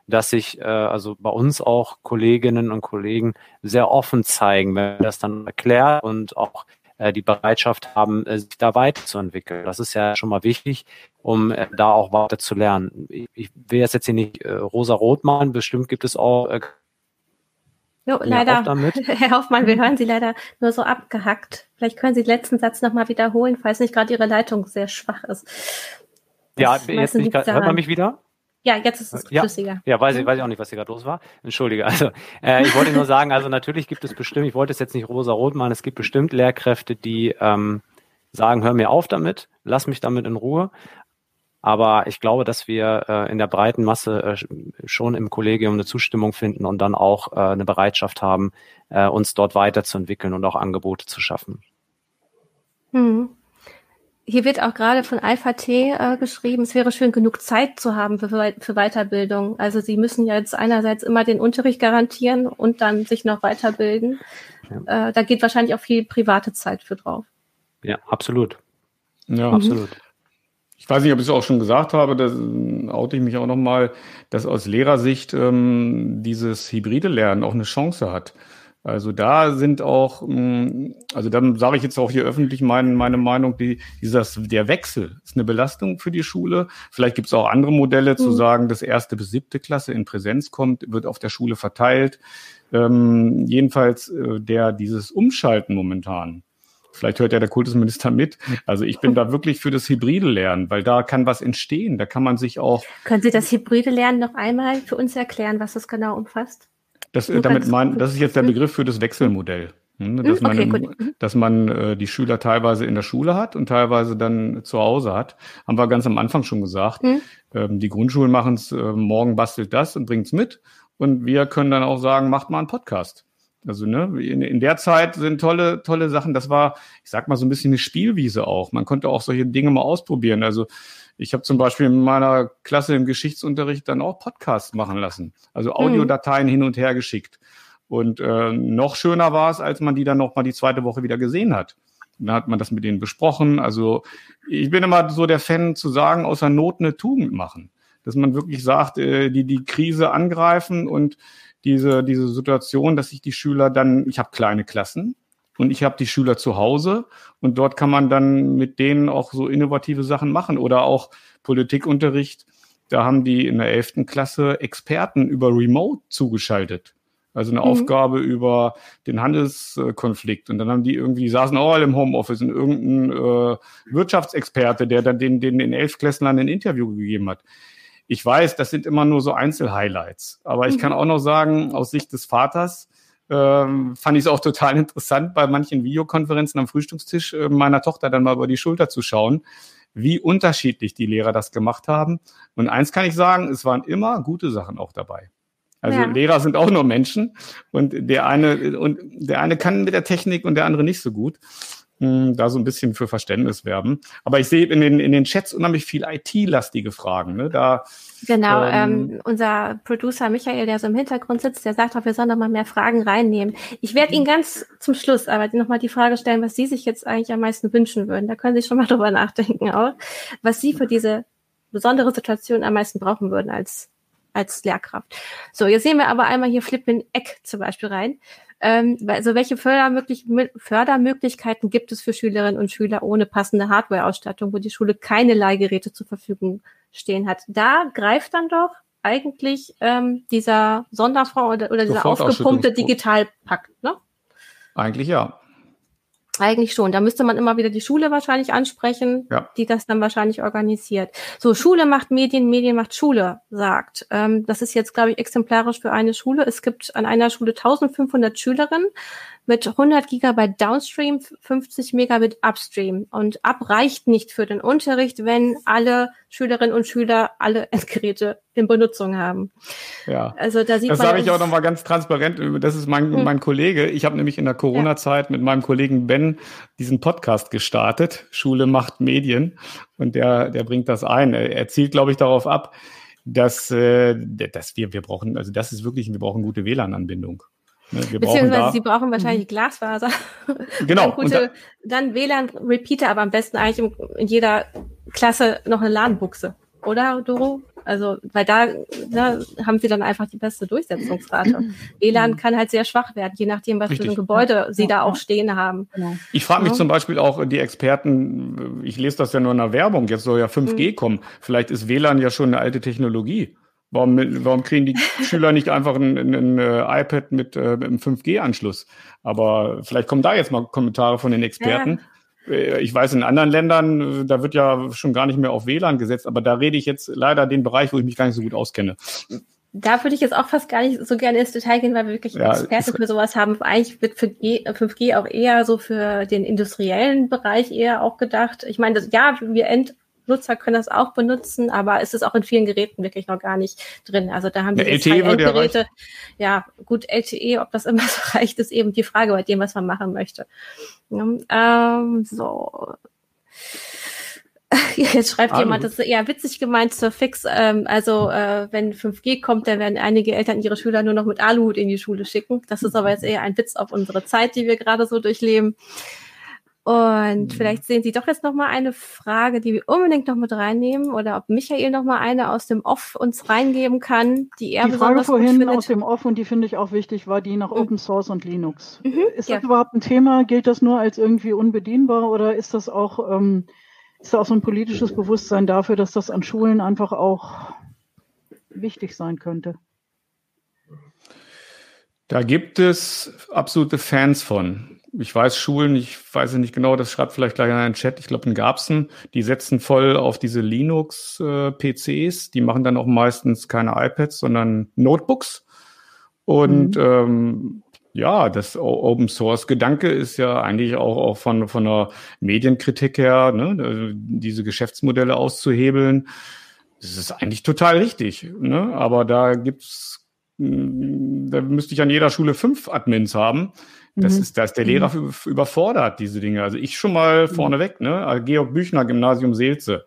dass sich äh, also bei uns auch Kolleginnen und Kollegen sehr offen zeigen, wenn das dann erklärt und auch äh, die Bereitschaft haben, äh, sich da weiterzuentwickeln. Das ist ja schon mal wichtig, um äh, da auch weiter zu lernen. Ich, ich will jetzt jetzt hier nicht äh, rosa-rot malen, bestimmt gibt es auch äh, Jo, leider, Herr Hoffmann, wir hören Sie leider nur so abgehackt. Vielleicht können Sie den letzten Satz nochmal wiederholen, falls nicht gerade Ihre Leitung sehr schwach ist. Das ja, jetzt bin ich grad, hört man mich wieder? Ja, jetzt ist es flüssiger. Ja, weiß ich, mhm. weiß ich auch nicht, was hier gerade los war. Entschuldige. Also, äh, ich wollte nur sagen, also natürlich gibt es bestimmt, ich wollte es jetzt nicht rosa-rot machen, es gibt bestimmt Lehrkräfte, die ähm, sagen, hör mir auf damit, lass mich damit in Ruhe. Aber ich glaube, dass wir äh, in der breiten Masse äh, schon im Kollegium eine Zustimmung finden und dann auch äh, eine Bereitschaft haben, äh, uns dort weiterzuentwickeln und auch Angebote zu schaffen. Hm. Hier wird auch gerade von Alpha T äh, geschrieben, es wäre schön, genug Zeit zu haben für, für Weiterbildung. Also Sie müssen ja jetzt einerseits immer den Unterricht garantieren und dann sich noch weiterbilden. Ja. Äh, da geht wahrscheinlich auch viel private Zeit für drauf. Ja, absolut. Ja, mhm. absolut. Ich weiß nicht, ob ich es auch schon gesagt habe, da oute ich mich auch nochmal, dass aus Lehrersicht ähm, dieses hybride Lernen auch eine Chance hat. Also da sind auch, mm, also dann sage ich jetzt auch hier öffentlich mein, meine Meinung, die, dieses, der Wechsel ist eine Belastung für die Schule. Vielleicht gibt es auch andere Modelle mhm. zu sagen, dass erste bis siebte Klasse in Präsenz kommt, wird auf der Schule verteilt. Ähm, jedenfalls äh, der dieses Umschalten momentan. Vielleicht hört ja der Kultusminister mit. Also ich bin da wirklich für das hybride Lernen, weil da kann was entstehen. Da kann man sich auch. Können Sie das hybride Lernen noch einmal für uns erklären, was das genau umfasst? Das, damit mein, das ist jetzt der? Begriff für das Wechselmodell. Hm, dass man, okay, dass man äh, die Schüler teilweise in der Schule hat und teilweise dann zu Hause hat. Haben wir ganz am Anfang schon gesagt. Hm. Ähm, die Grundschulen machen es, äh, morgen bastelt das und bringt es mit. Und wir können dann auch sagen, macht mal einen Podcast. Also ne, in, in der Zeit sind tolle, tolle Sachen. Das war, ich sag mal, so ein bisschen eine Spielwiese auch. Man konnte auch solche Dinge mal ausprobieren. Also ich habe zum Beispiel in meiner Klasse im Geschichtsunterricht dann auch Podcasts machen lassen. Also hm. Audiodateien mhm. hin und her geschickt. Und äh, noch schöner war es, als man die dann noch mal die zweite Woche wieder gesehen hat. Dann hat man das mit denen besprochen. Also ich bin immer so der Fan zu sagen, außer Not eine Tugend machen. Dass man wirklich sagt, äh, die die Krise angreifen und diese, diese Situation, dass sich die Schüler dann, ich habe kleine Klassen, und ich habe die Schüler zu Hause und dort kann man dann mit denen auch so innovative Sachen machen oder auch Politikunterricht. Da haben die in der elften Klasse Experten über Remote zugeschaltet. Also eine mhm. Aufgabe über den Handelskonflikt. Und dann haben die irgendwie, die saßen auch alle im Homeoffice und irgendein äh, Wirtschaftsexperte, der dann den, den, den Elftklässlern ein Interview gegeben hat. Ich weiß, das sind immer nur so Einzelhighlights. Aber ich mhm. kann auch noch sagen, aus Sicht des Vaters, ähm, fand ich es auch total interessant, bei manchen Videokonferenzen am Frühstückstisch äh, meiner Tochter dann mal über die Schulter zu schauen, wie unterschiedlich die Lehrer das gemacht haben. Und eins kann ich sagen, es waren immer gute Sachen auch dabei. Also ja. Lehrer sind auch nur Menschen und der eine und der eine kann mit der Technik und der andere nicht so gut da so ein bisschen für Verständnis werben. Aber ich sehe in den, in den Chats unheimlich viel IT-lastige Fragen. Ne? Da, genau, ähm, ähm, unser Producer Michael, der so im Hintergrund sitzt, der sagt auch, wir sollen noch mal mehr Fragen reinnehmen. Ich werde Ihnen ganz zum Schluss aber noch mal die Frage stellen, was Sie sich jetzt eigentlich am meisten wünschen würden. Da können Sie schon mal drüber nachdenken auch, was Sie für diese besondere Situation am meisten brauchen würden als als Lehrkraft. So, jetzt sehen wir aber einmal hier Flippin Eck zum Beispiel rein. Ähm, also welche Fördermöglich Fördermöglichkeiten gibt es für Schülerinnen und Schüler ohne passende Hardware-Ausstattung, wo die Schule keine Leihgeräte zur Verfügung stehen hat? Da greift dann doch eigentlich ähm, dieser Sonderfonds oder, oder dieser aufgepumpte Digitalpakt, ne? Eigentlich ja. Eigentlich schon. Da müsste man immer wieder die Schule wahrscheinlich ansprechen, ja. die das dann wahrscheinlich organisiert. So, Schule macht Medien, Medien macht Schule, sagt. Ähm, das ist jetzt, glaube ich, exemplarisch für eine Schule. Es gibt an einer Schule 1500 Schülerinnen mit 100 Gigabyte Downstream, 50 Megabit Upstream. Und Up reicht nicht für den Unterricht, wenn alle Schülerinnen und Schüler alle Endgeräte in Benutzung haben. Ja, also da sieht das sage ich auch nochmal ganz transparent. Das ist mein, hm. mein Kollege. Ich habe nämlich in der Corona-Zeit mit meinem Kollegen Ben diesen Podcast gestartet. Schule macht Medien. Und der, der bringt das ein. Er zielt, glaube ich, darauf ab, dass, äh, dass wir, wir brauchen, also das ist wirklich, wir brauchen gute WLAN-Anbindung. Ne, Beziehungsweise sie brauchen wahrscheinlich mhm. Glasfaser. Genau. dann, gute, da, dann WLAN-Repeater, aber am besten eigentlich in, in jeder Klasse noch eine LAN-Buchse. Oder, Doro? Also, weil da, da haben sie dann einfach die beste Durchsetzungsrate. WLAN mhm. kann halt sehr schwach werden, je nachdem, was Richtig. für ein Gebäude ja. sie ja. da auch stehen haben. Genau. Ich frage mich ja. zum Beispiel auch die Experten, ich lese das ja nur in der Werbung, jetzt soll ja 5G mhm. kommen. Vielleicht ist WLAN ja schon eine alte Technologie. Warum, warum kriegen die Schüler nicht einfach ein, ein, ein äh, iPad mit, äh, mit einem 5G-Anschluss? Aber vielleicht kommen da jetzt mal Kommentare von den Experten. Ja. Äh, ich weiß, in anderen Ländern, äh, da wird ja schon gar nicht mehr auf WLAN gesetzt, aber da rede ich jetzt leider den Bereich, wo ich mich gar nicht so gut auskenne. Da würde ich jetzt auch fast gar nicht so gerne ins Detail gehen, weil wir wirklich ja, Experten für sowas haben. Eigentlich wird 5G, 5G auch eher so für den industriellen Bereich eher auch gedacht. Ich meine, das, ja, wir end, Nutzer können das auch benutzen, aber es ist auch in vielen Geräten wirklich noch gar nicht drin. Also da haben wir LTE Geräte. Ja, gut, LTE, ob das immer so reicht, ist eben die Frage bei dem, was man machen möchte. Ähm, so. Jetzt schreibt Hallo. jemand, das ist eher witzig gemeint zur Fix. Ähm, also äh, wenn 5G kommt, dann werden einige Eltern ihre Schüler nur noch mit Aluhut in die Schule schicken. Das ist aber jetzt eher ein Witz auf unsere Zeit, die wir gerade so durchleben. Und mhm. vielleicht sehen Sie doch jetzt noch mal eine Frage, die wir unbedingt noch mit reinnehmen, oder ob Michael noch mal eine aus dem Off uns reingeben kann, die er die Frage vorhin aus dem Off und die finde ich auch wichtig, war die nach mhm. Open Source und Linux. Mhm, ist das ja. überhaupt ein Thema? Gilt das nur als irgendwie unbedienbar oder ist das auch ähm, ist da auch so ein politisches Bewusstsein dafür, dass das an Schulen einfach auch wichtig sein könnte? Da gibt es absolute Fans von ich weiß Schulen, ich weiß nicht genau, das schreibt vielleicht gleich in einen Chat, ich glaube in Garbsen, die setzen voll auf diese Linux-PCs, äh, die machen dann auch meistens keine iPads, sondern Notebooks. Und mhm. ähm, ja, das Open Source Gedanke ist ja eigentlich auch, auch von, von der Medienkritik her, ne, diese Geschäftsmodelle auszuhebeln. Das ist eigentlich total richtig. Ne? Aber da gibt's, hm, da müsste ich an jeder Schule fünf Admins haben. Das mhm. ist, da ist der Lehrer mhm. überfordert, diese Dinge. Also ich schon mal mhm. vorneweg, ne? Also Georg Büchner, Gymnasium Seelze.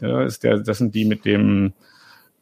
Ja, ist der, das sind die mit dem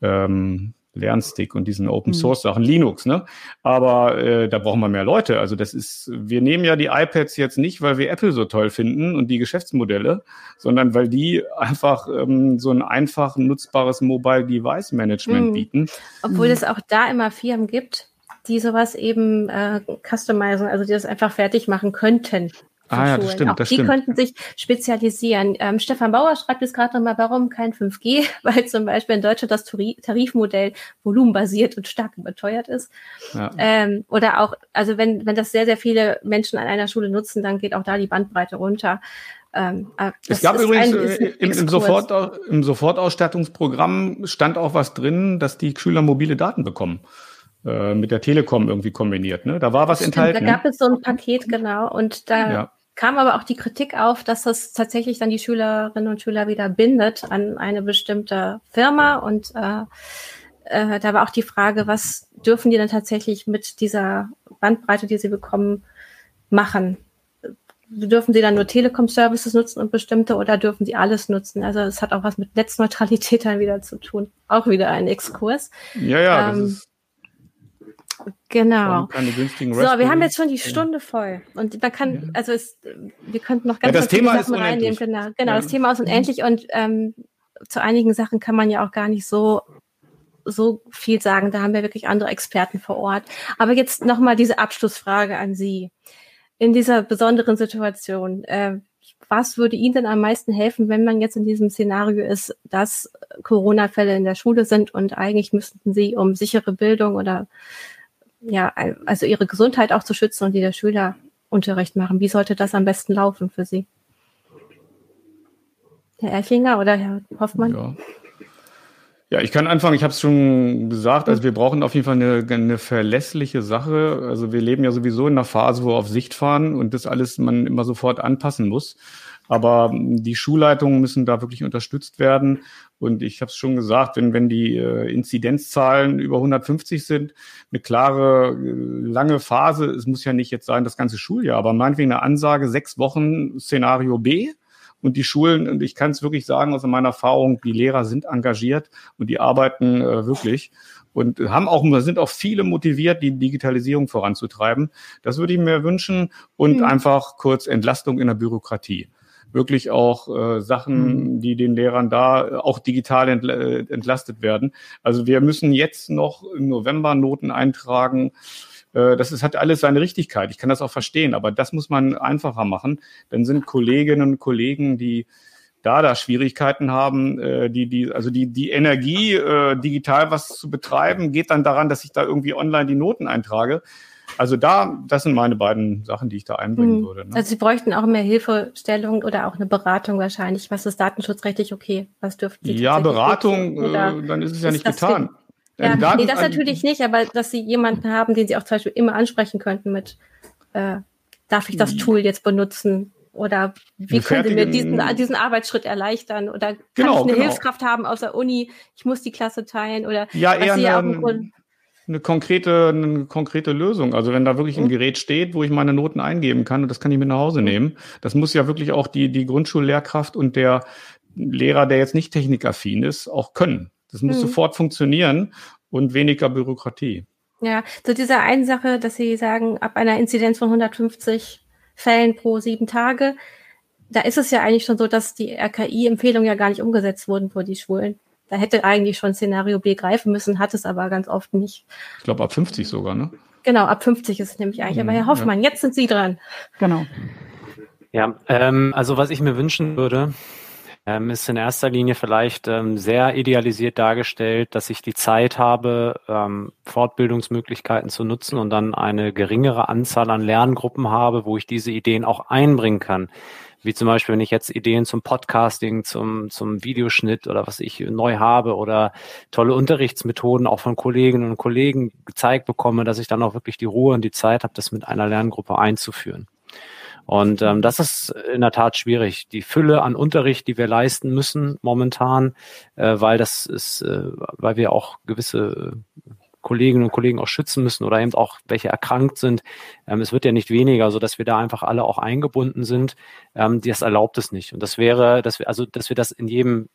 ähm, Lernstick und diesen Open mhm. Source Sachen, Linux, ne? Aber äh, da brauchen wir mehr Leute. Also das ist, wir nehmen ja die iPads jetzt nicht, weil wir Apple so toll finden und die Geschäftsmodelle, sondern weil die einfach ähm, so ein einfach nutzbares Mobile Device Management mhm. bieten. Obwohl es auch da immer Firmen gibt, die sowas eben äh, customizen, also die das einfach fertig machen könnten. Ah ja, das stimmt. Auch das die stimmt. könnten sich spezialisieren. Ähm, Stefan Bauer schreibt jetzt gerade nochmal, warum kein 5G? Weil zum Beispiel in Deutschland das Tarifmodell volumenbasiert und stark überteuert ist. Ja. Ähm, oder auch, also wenn, wenn das sehr, sehr viele Menschen an einer Schule nutzen, dann geht auch da die Bandbreite runter. Ähm, äh, es gab übrigens ein, äh, im, im, Sofort, im Sofortausstattungsprogramm stand auch was drin, dass die Schüler mobile Daten bekommen. Äh, mit der Telekom irgendwie kombiniert. Ne? Da war was Stimmt, enthalten. Da gab es so ein Paket, genau. Und da ja. kam aber auch die Kritik auf, dass das tatsächlich dann die Schülerinnen und Schüler wieder bindet an eine bestimmte Firma. Und äh, äh, da war auch die Frage, was dürfen die dann tatsächlich mit dieser Bandbreite, die sie bekommen, machen? dürfen sie dann nur Telekom-Services nutzen und bestimmte oder dürfen sie alles nutzen? Also es hat auch was mit Netzneutralität dann wieder zu tun. Auch wieder ein Exkurs. Ja, ja, ähm, das ist Genau. So, wir haben jetzt schon die Stunde voll. Und man kann, ja. also es, wir könnten noch ganz, ja, das Thema Sachen reinnehmen. Genau, genau ja. das Thema ist unendlich und ähm, zu einigen Sachen kann man ja auch gar nicht so so viel sagen. Da haben wir wirklich andere Experten vor Ort. Aber jetzt nochmal diese Abschlussfrage an Sie. In dieser besonderen Situation, äh, was würde Ihnen denn am meisten helfen, wenn man jetzt in diesem Szenario ist, dass Corona-Fälle in der Schule sind und eigentlich müssten Sie um sichere Bildung oder ja, also ihre Gesundheit auch zu schützen und die der Schüler Unterricht machen. Wie sollte das am besten laufen für Sie? Herr Erchinger oder Herr Hoffmann? Ja. Ja, ich kann anfangen. Ich habe es schon gesagt. Also wir brauchen auf jeden Fall eine, eine verlässliche Sache. Also wir leben ja sowieso in einer Phase, wo wir auf Sicht fahren und das alles man immer sofort anpassen muss. Aber die Schulleitungen müssen da wirklich unterstützt werden. Und ich habe es schon gesagt, wenn, wenn die äh, Inzidenzzahlen über 150 sind, eine klare, äh, lange Phase, es muss ja nicht jetzt sein das ganze Schuljahr, aber meinetwegen eine Ansage, sechs Wochen Szenario B. Und die Schulen, und ich kann es wirklich sagen aus meiner Erfahrung, die Lehrer sind engagiert und die arbeiten äh, wirklich und haben auch, sind auch viele motiviert, die Digitalisierung voranzutreiben. Das würde ich mir wünschen und mhm. einfach kurz Entlastung in der Bürokratie wirklich auch äh, Sachen, mhm. die den Lehrern da auch digital äh, entlastet werden. Also wir müssen jetzt noch im November Noten eintragen. Äh, das ist, hat alles seine Richtigkeit. Ich kann das auch verstehen, aber das muss man einfacher machen. Dann sind Kolleginnen und Kollegen, die da da Schwierigkeiten haben, äh, die die also die die Energie äh, digital was zu betreiben, geht dann daran, dass ich da irgendwie online die Noten eintrage. Also da, das sind meine beiden Sachen, die ich da einbringen mhm. würde. Ne? Also Sie bräuchten auch mehr Hilfestellung oder auch eine Beratung wahrscheinlich. Was ist datenschutzrechtlich okay? Was dürften Sie Ja, Beratung, äh, dann ist es ja nicht getan. Ja, Daten, nee, das natürlich nicht, aber dass Sie jemanden haben, den Sie auch zum Beispiel immer ansprechen könnten mit, äh, darf ich das Tool jetzt benutzen? Oder wie können Sie mir diesen, diesen Arbeitsschritt erleichtern? Oder kann genau, ich eine genau. Hilfskraft haben aus der Uni? Ich muss die Klasse teilen? Oder ja, eher Sie ja auch eine konkrete, eine konkrete Lösung. Also wenn da wirklich ein mhm. Gerät steht, wo ich meine Noten eingeben kann und das kann ich mit nach Hause mhm. nehmen, das muss ja wirklich auch die, die Grundschullehrkraft und der Lehrer, der jetzt nicht technikaffin ist, auch können. Das muss mhm. sofort funktionieren und weniger Bürokratie. Ja, zu dieser einen Sache, dass Sie sagen, ab einer Inzidenz von 150 Fällen pro sieben Tage, da ist es ja eigentlich schon so, dass die RKI-Empfehlungen ja gar nicht umgesetzt wurden für die Schulen. Da hätte eigentlich schon Szenario B greifen müssen, hat es aber ganz oft nicht. Ich glaube ab 50 sogar, ne? Genau, ab 50 ist es nämlich eigentlich. Aber Herr mhm, Hoffmann, ja. jetzt sind Sie dran. Genau. Ja, ähm, also was ich mir wünschen würde, ähm, ist in erster Linie vielleicht ähm, sehr idealisiert dargestellt, dass ich die Zeit habe, ähm, Fortbildungsmöglichkeiten zu nutzen und dann eine geringere Anzahl an Lerngruppen habe, wo ich diese Ideen auch einbringen kann. Wie zum Beispiel, wenn ich jetzt Ideen zum Podcasting, zum, zum Videoschnitt oder was ich neu habe oder tolle Unterrichtsmethoden auch von Kolleginnen und Kollegen gezeigt bekomme, dass ich dann auch wirklich die Ruhe und die Zeit habe, das mit einer Lerngruppe einzuführen. Und ähm, das ist in der Tat schwierig. Die Fülle an Unterricht, die wir leisten müssen momentan, äh, weil das ist, äh, weil wir auch gewisse äh, Kolleginnen und Kollegen auch schützen müssen oder eben auch welche erkrankt sind. Ähm, es wird ja nicht weniger, so dass wir da einfach alle auch eingebunden sind. Ähm, das erlaubt es nicht. Und das wäre, dass wir also, dass wir das in jedem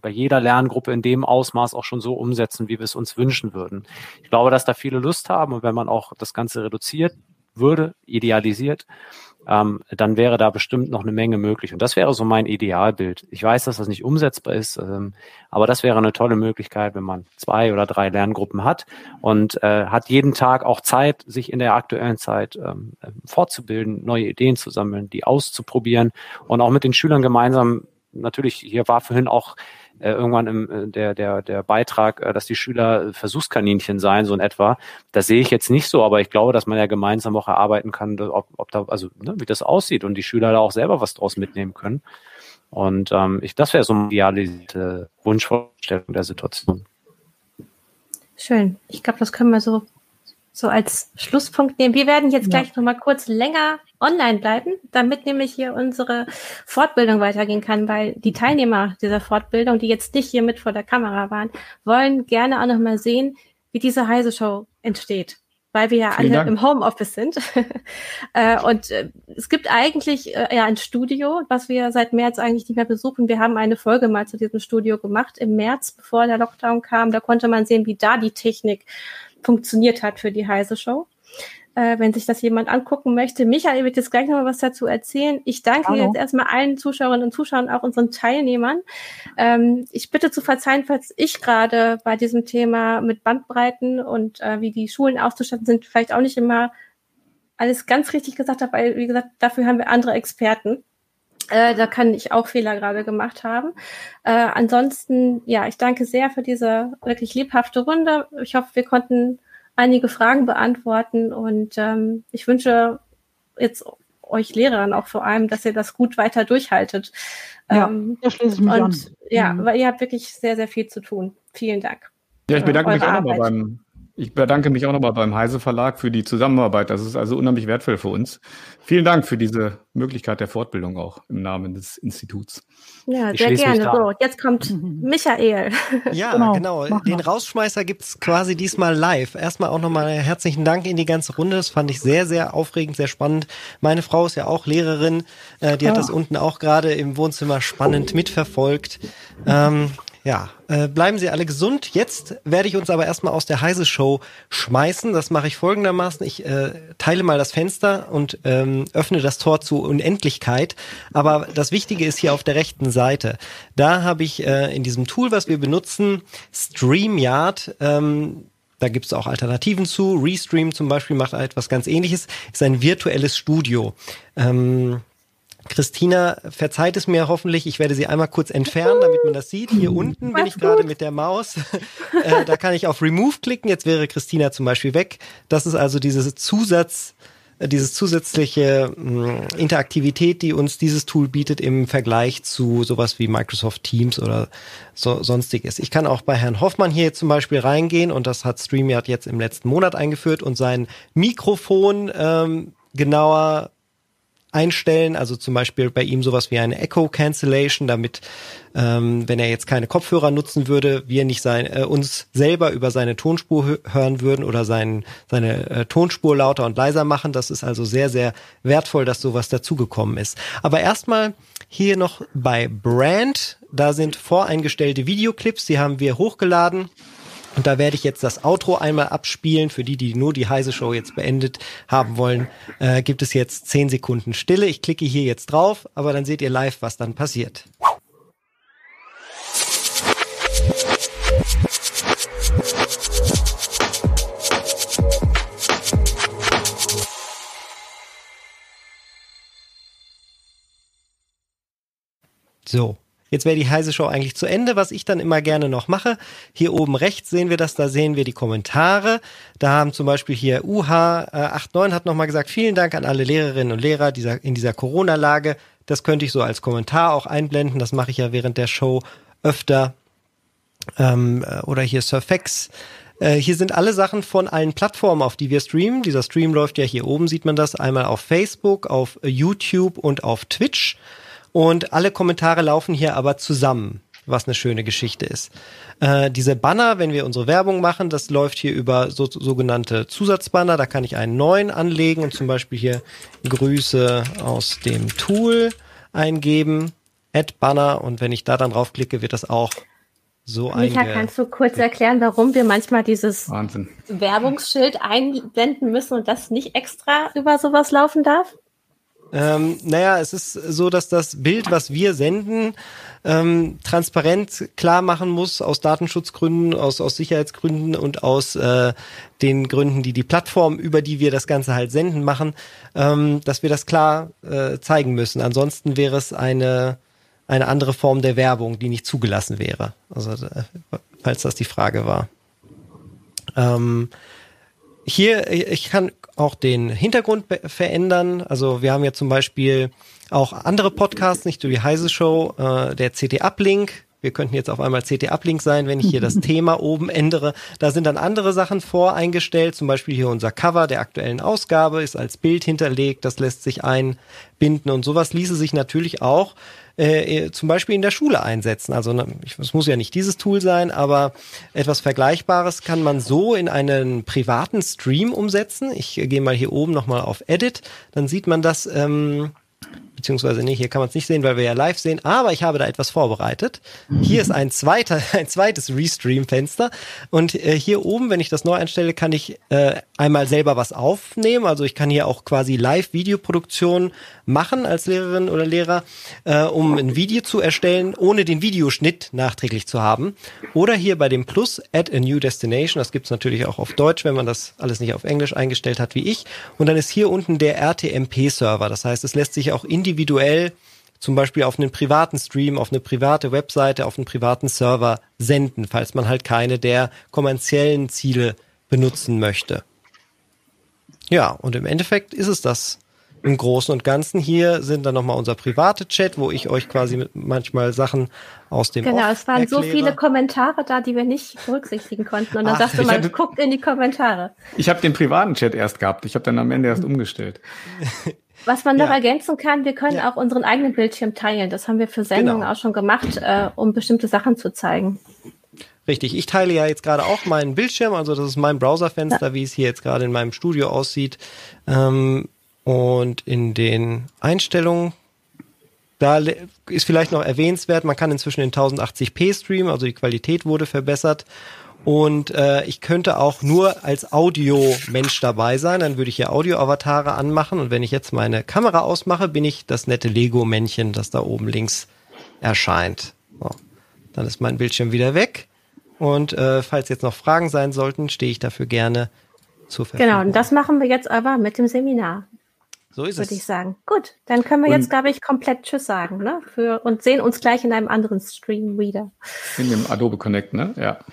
bei jeder Lerngruppe in dem Ausmaß auch schon so umsetzen, wie wir es uns wünschen würden. Ich glaube, dass da viele Lust haben und wenn man auch das Ganze reduziert würde, idealisiert, ähm, dann wäre da bestimmt noch eine Menge möglich. Und das wäre so mein Idealbild. Ich weiß, dass das nicht umsetzbar ist, ähm, aber das wäre eine tolle Möglichkeit, wenn man zwei oder drei Lerngruppen hat und äh, hat jeden Tag auch Zeit, sich in der aktuellen Zeit ähm, fortzubilden, neue Ideen zu sammeln, die auszuprobieren und auch mit den Schülern gemeinsam natürlich, hier war vorhin auch äh, irgendwann im, äh, der, der, der Beitrag, äh, dass die Schüler Versuchskaninchen seien, so in etwa. Das sehe ich jetzt nicht so, aber ich glaube, dass man ja gemeinsam auch erarbeiten kann, ob, ob da, also ne, wie das aussieht und die Schüler da auch selber was draus mitnehmen können. Und ähm, ich, das wäre so eine idealisierte Wunschvorstellung der Situation. Schön. Ich glaube, das können wir so so als Schlusspunkt nehmen. Wir werden jetzt ja. gleich noch mal kurz länger online bleiben, damit nämlich hier unsere Fortbildung weitergehen kann, weil die Teilnehmer dieser Fortbildung, die jetzt nicht hier mit vor der Kamera waren, wollen gerne auch noch mal sehen, wie diese Heise Show entsteht, weil wir ja Vielen alle Dank. im Homeoffice sind. Äh, und äh, es gibt eigentlich äh, ja ein Studio, was wir seit März eigentlich nicht mehr besuchen. Wir haben eine Folge mal zu diesem Studio gemacht im März, bevor der Lockdown kam. Da konnte man sehen, wie da die Technik funktioniert hat für die Heise Show. Äh, wenn sich das jemand angucken möchte. Michael wird jetzt gleich noch mal was dazu erzählen. Ich danke Hallo. jetzt erstmal allen Zuschauerinnen und Zuschauern, auch unseren Teilnehmern. Ähm, ich bitte zu verzeihen, falls ich gerade bei diesem Thema mit Bandbreiten und äh, wie die Schulen auszustatten sind, vielleicht auch nicht immer alles ganz richtig gesagt habe, weil, wie gesagt, dafür haben wir andere Experten. Äh, da kann ich auch Fehler gerade gemacht haben. Äh, ansonsten, ja, ich danke sehr für diese wirklich lebhafte Runde. Ich hoffe, wir konnten einige Fragen beantworten und ähm, ich wünsche jetzt euch Lehrern auch vor allem, dass ihr das gut weiter durchhaltet. Ja, ähm, da schließe ich mich und, an. Ja, mhm. weil ihr habt wirklich sehr, sehr viel zu tun. Vielen Dank. Ja, ich bedanke mich auch nochmal beim, ich bedanke mich auch nochmal beim Heise Verlag für die Zusammenarbeit. Das ist also unheimlich wertvoll für uns. Vielen Dank für diese Möglichkeit der Fortbildung auch im Namen des Instituts. Ja, ich sehr gerne. So, jetzt kommt Michael. Ja, genau. genau. Den Rausschmeißer gibt's quasi diesmal live. Erstmal auch nochmal herzlichen Dank in die ganze Runde. Das fand ich sehr, sehr aufregend, sehr spannend. Meine Frau ist ja auch Lehrerin. Äh, die hat oh. das unten auch gerade im Wohnzimmer spannend mitverfolgt. Ähm, ja, äh, bleiben Sie alle gesund. Jetzt werde ich uns aber erstmal aus der Heise Show schmeißen. Das mache ich folgendermaßen. Ich äh, teile mal das Fenster und ähm, öffne das Tor zur Unendlichkeit. Aber das Wichtige ist hier auf der rechten Seite. Da habe ich äh, in diesem Tool, was wir benutzen, StreamYard, ähm, da gibt es auch Alternativen zu. Restream zum Beispiel macht etwas ganz ähnliches. Ist ein virtuelles Studio. Ähm, Christina verzeiht es mir hoffentlich. Ich werde sie einmal kurz entfernen, damit man das sieht. Hier unten bin ich gerade mit der Maus. äh, da kann ich auf Remove klicken. Jetzt wäre Christina zum Beispiel weg. Das ist also dieses Zusatz, äh, dieses zusätzliche mh, hm, Interaktivität, die uns dieses Tool bietet im Vergleich zu sowas wie Microsoft Teams oder so, sonstiges. Ich kann auch bei Herrn Hoffmann hier zum Beispiel reingehen und das hat StreamYard jetzt im letzten Monat eingeführt und sein Mikrofon ähm, genauer einstellen, also zum Beispiel bei ihm sowas wie eine Echo Cancellation, damit ähm, wenn er jetzt keine Kopfhörer nutzen würde, wir nicht sein, äh, uns selber über seine Tonspur hören würden oder sein, seine äh, Tonspur lauter und leiser machen. Das ist also sehr, sehr wertvoll, dass sowas dazugekommen ist. Aber erstmal hier noch bei Brand, da sind voreingestellte Videoclips, die haben wir hochgeladen Und da werde ich jetzt das Outro einmal abspielen. Für die, die nur die Heise Show jetzt beendet haben wollen, äh, gibt es jetzt zehn Sekunden Stille. Ich klicke hier jetzt drauf, aber dann seht ihr live, was dann passiert. So, Jetzt wäre die heiße Show eigentlich zu Ende. Was ich dann immer gerne noch mache, hier oben rechts sehen wir das, da sehen wir die Kommentare. Da haben zum Beispiel hier UH89 hat nochmal gesagt, vielen Dank an alle Lehrerinnen und Lehrer dieser, in dieser Corona-Lage. Das könnte ich so als Kommentar auch einblenden. Das mache ich ja während der Show öfter. Ähm, äh, oder hier Surfex. Äh, hier sind alle Sachen von allen Plattformen, auf die wir streamen. Dieser Stream läuft ja hier oben, sieht man das, einmal auf Facebook, auf YouTube und auf Twitch. Und alle Kommentare laufen hier aber zusammen, was eine schöne Geschichte ist. Äh, diese Banner, wenn wir unsere Werbung machen, das läuft hier über so, sogenannte Zusatzbanner. Da kann ich einen neuen anlegen und zum Beispiel hier Grüße aus dem Tool eingeben, Add Banner und wenn ich da dann draufklicke, wird das auch so Micha, kannst du kurz erklären, warum wir manchmal dieses Wahnsinn. Werbungsschild einblenden müssen und das nicht extra über sowas laufen darf? Ähm, naja, es ist so, dass das Bild, was wir senden, ähm, transparent klar machen muss aus Datenschutzgründen, aus, aus Sicherheitsgründen und aus äh, den Gründen, die die Plattform, über die wir das Ganze halt senden, machen, ähm, dass wir das klar äh, zeigen müssen. Ansonsten wäre es eine, eine andere Form der Werbung, die nicht zugelassen wäre. Also, äh, falls das die Frage war. Ähm, hier, ich kann auch den Hintergrund verändern. Also wir haben ja zum Beispiel auch andere Podcasts, nicht nur die Heise Show, äh, der CT Uplink. Wir könnten jetzt auf einmal CT Uplink sein, wenn ich hier das Thema oben ändere. Da sind dann andere Sachen voreingestellt, zum Beispiel hier unser Cover der aktuellen Ausgabe ist als Bild hinterlegt, das lässt sich einbinden und sowas ließe sich natürlich auch äh, zum Beispiel in der Schule einsetzen. Also es muss ja nicht dieses Tool sein, aber etwas Vergleichbares kann man so in einen privaten Stream umsetzen. Ich äh, gehe mal hier oben nochmal auf Edit, dann sieht man das. Ähm, beziehungsweise nee, hier kann man es nicht sehen, weil wir ja live sehen, aber ich habe da etwas vorbereitet. Hier ist ein zweiter, ein zweites Restream-Fenster und äh, hier oben, wenn ich das neu einstelle, kann ich äh, einmal selber was aufnehmen. Also ich kann hier auch quasi Live-Videoproduktion machen als Lehrerin oder Lehrer, äh, um ein Video zu erstellen, ohne den Videoschnitt nachträglich zu haben. Oder hier bei dem Plus Add a New Destination, das gibt's natürlich auch auf Deutsch, wenn man das alles nicht auf Englisch eingestellt hat wie ich. Und dann ist hier unten der RTMP-Server. Das heißt, es lässt sich auch individuell individuell zum Beispiel auf einen privaten Stream, auf eine private Webseite, auf einen privaten Server senden, falls man halt keine der kommerziellen Ziele benutzen möchte. Ja, und im Endeffekt ist es das im Großen und Ganzen. Hier sind dann nochmal unser private Chat, wo ich euch quasi manchmal Sachen aus dem Genau, Off es waren erkläre. so viele Kommentare da, die wir nicht berücksichtigen konnten. Und dann Ach, sagst du mal, hatte, guckt in die Kommentare. Ich habe den privaten Chat erst gehabt. Ich habe dann am Ende erst umgestellt. Was man noch ja. ergänzen kann, wir können ja. auch unseren eigenen Bildschirm teilen. Das haben wir für Sendungen genau. auch schon gemacht, äh, um bestimmte Sachen zu zeigen. Richtig, ich teile ja jetzt gerade auch meinen Bildschirm, also das ist mein Browserfenster, ja. wie es hier jetzt gerade in meinem Studio aussieht. Ähm, und in den Einstellungen, da ist vielleicht noch erwähnenswert, man kann inzwischen in 1080p streamen, also die Qualität wurde verbessert. Und äh, ich könnte auch nur als Audio-Mensch dabei sein. Dann würde ich hier Audio-Avatare anmachen. Und wenn ich jetzt meine Kamera ausmache, bin ich das nette Lego-Männchen, das da oben links erscheint. So. Dann ist mein Bildschirm wieder weg. Und äh, falls jetzt noch Fragen sein sollten, stehe ich dafür gerne zur Verfügung. Genau, und das machen wir jetzt aber mit dem Seminar. So ist würde es. Würde ich sagen. Gut, dann können wir und jetzt, glaube ich, komplett Tschüss sagen, ne? Für, und sehen uns gleich in einem anderen Stream wieder. In dem Adobe Connect, ne? Ja. ja.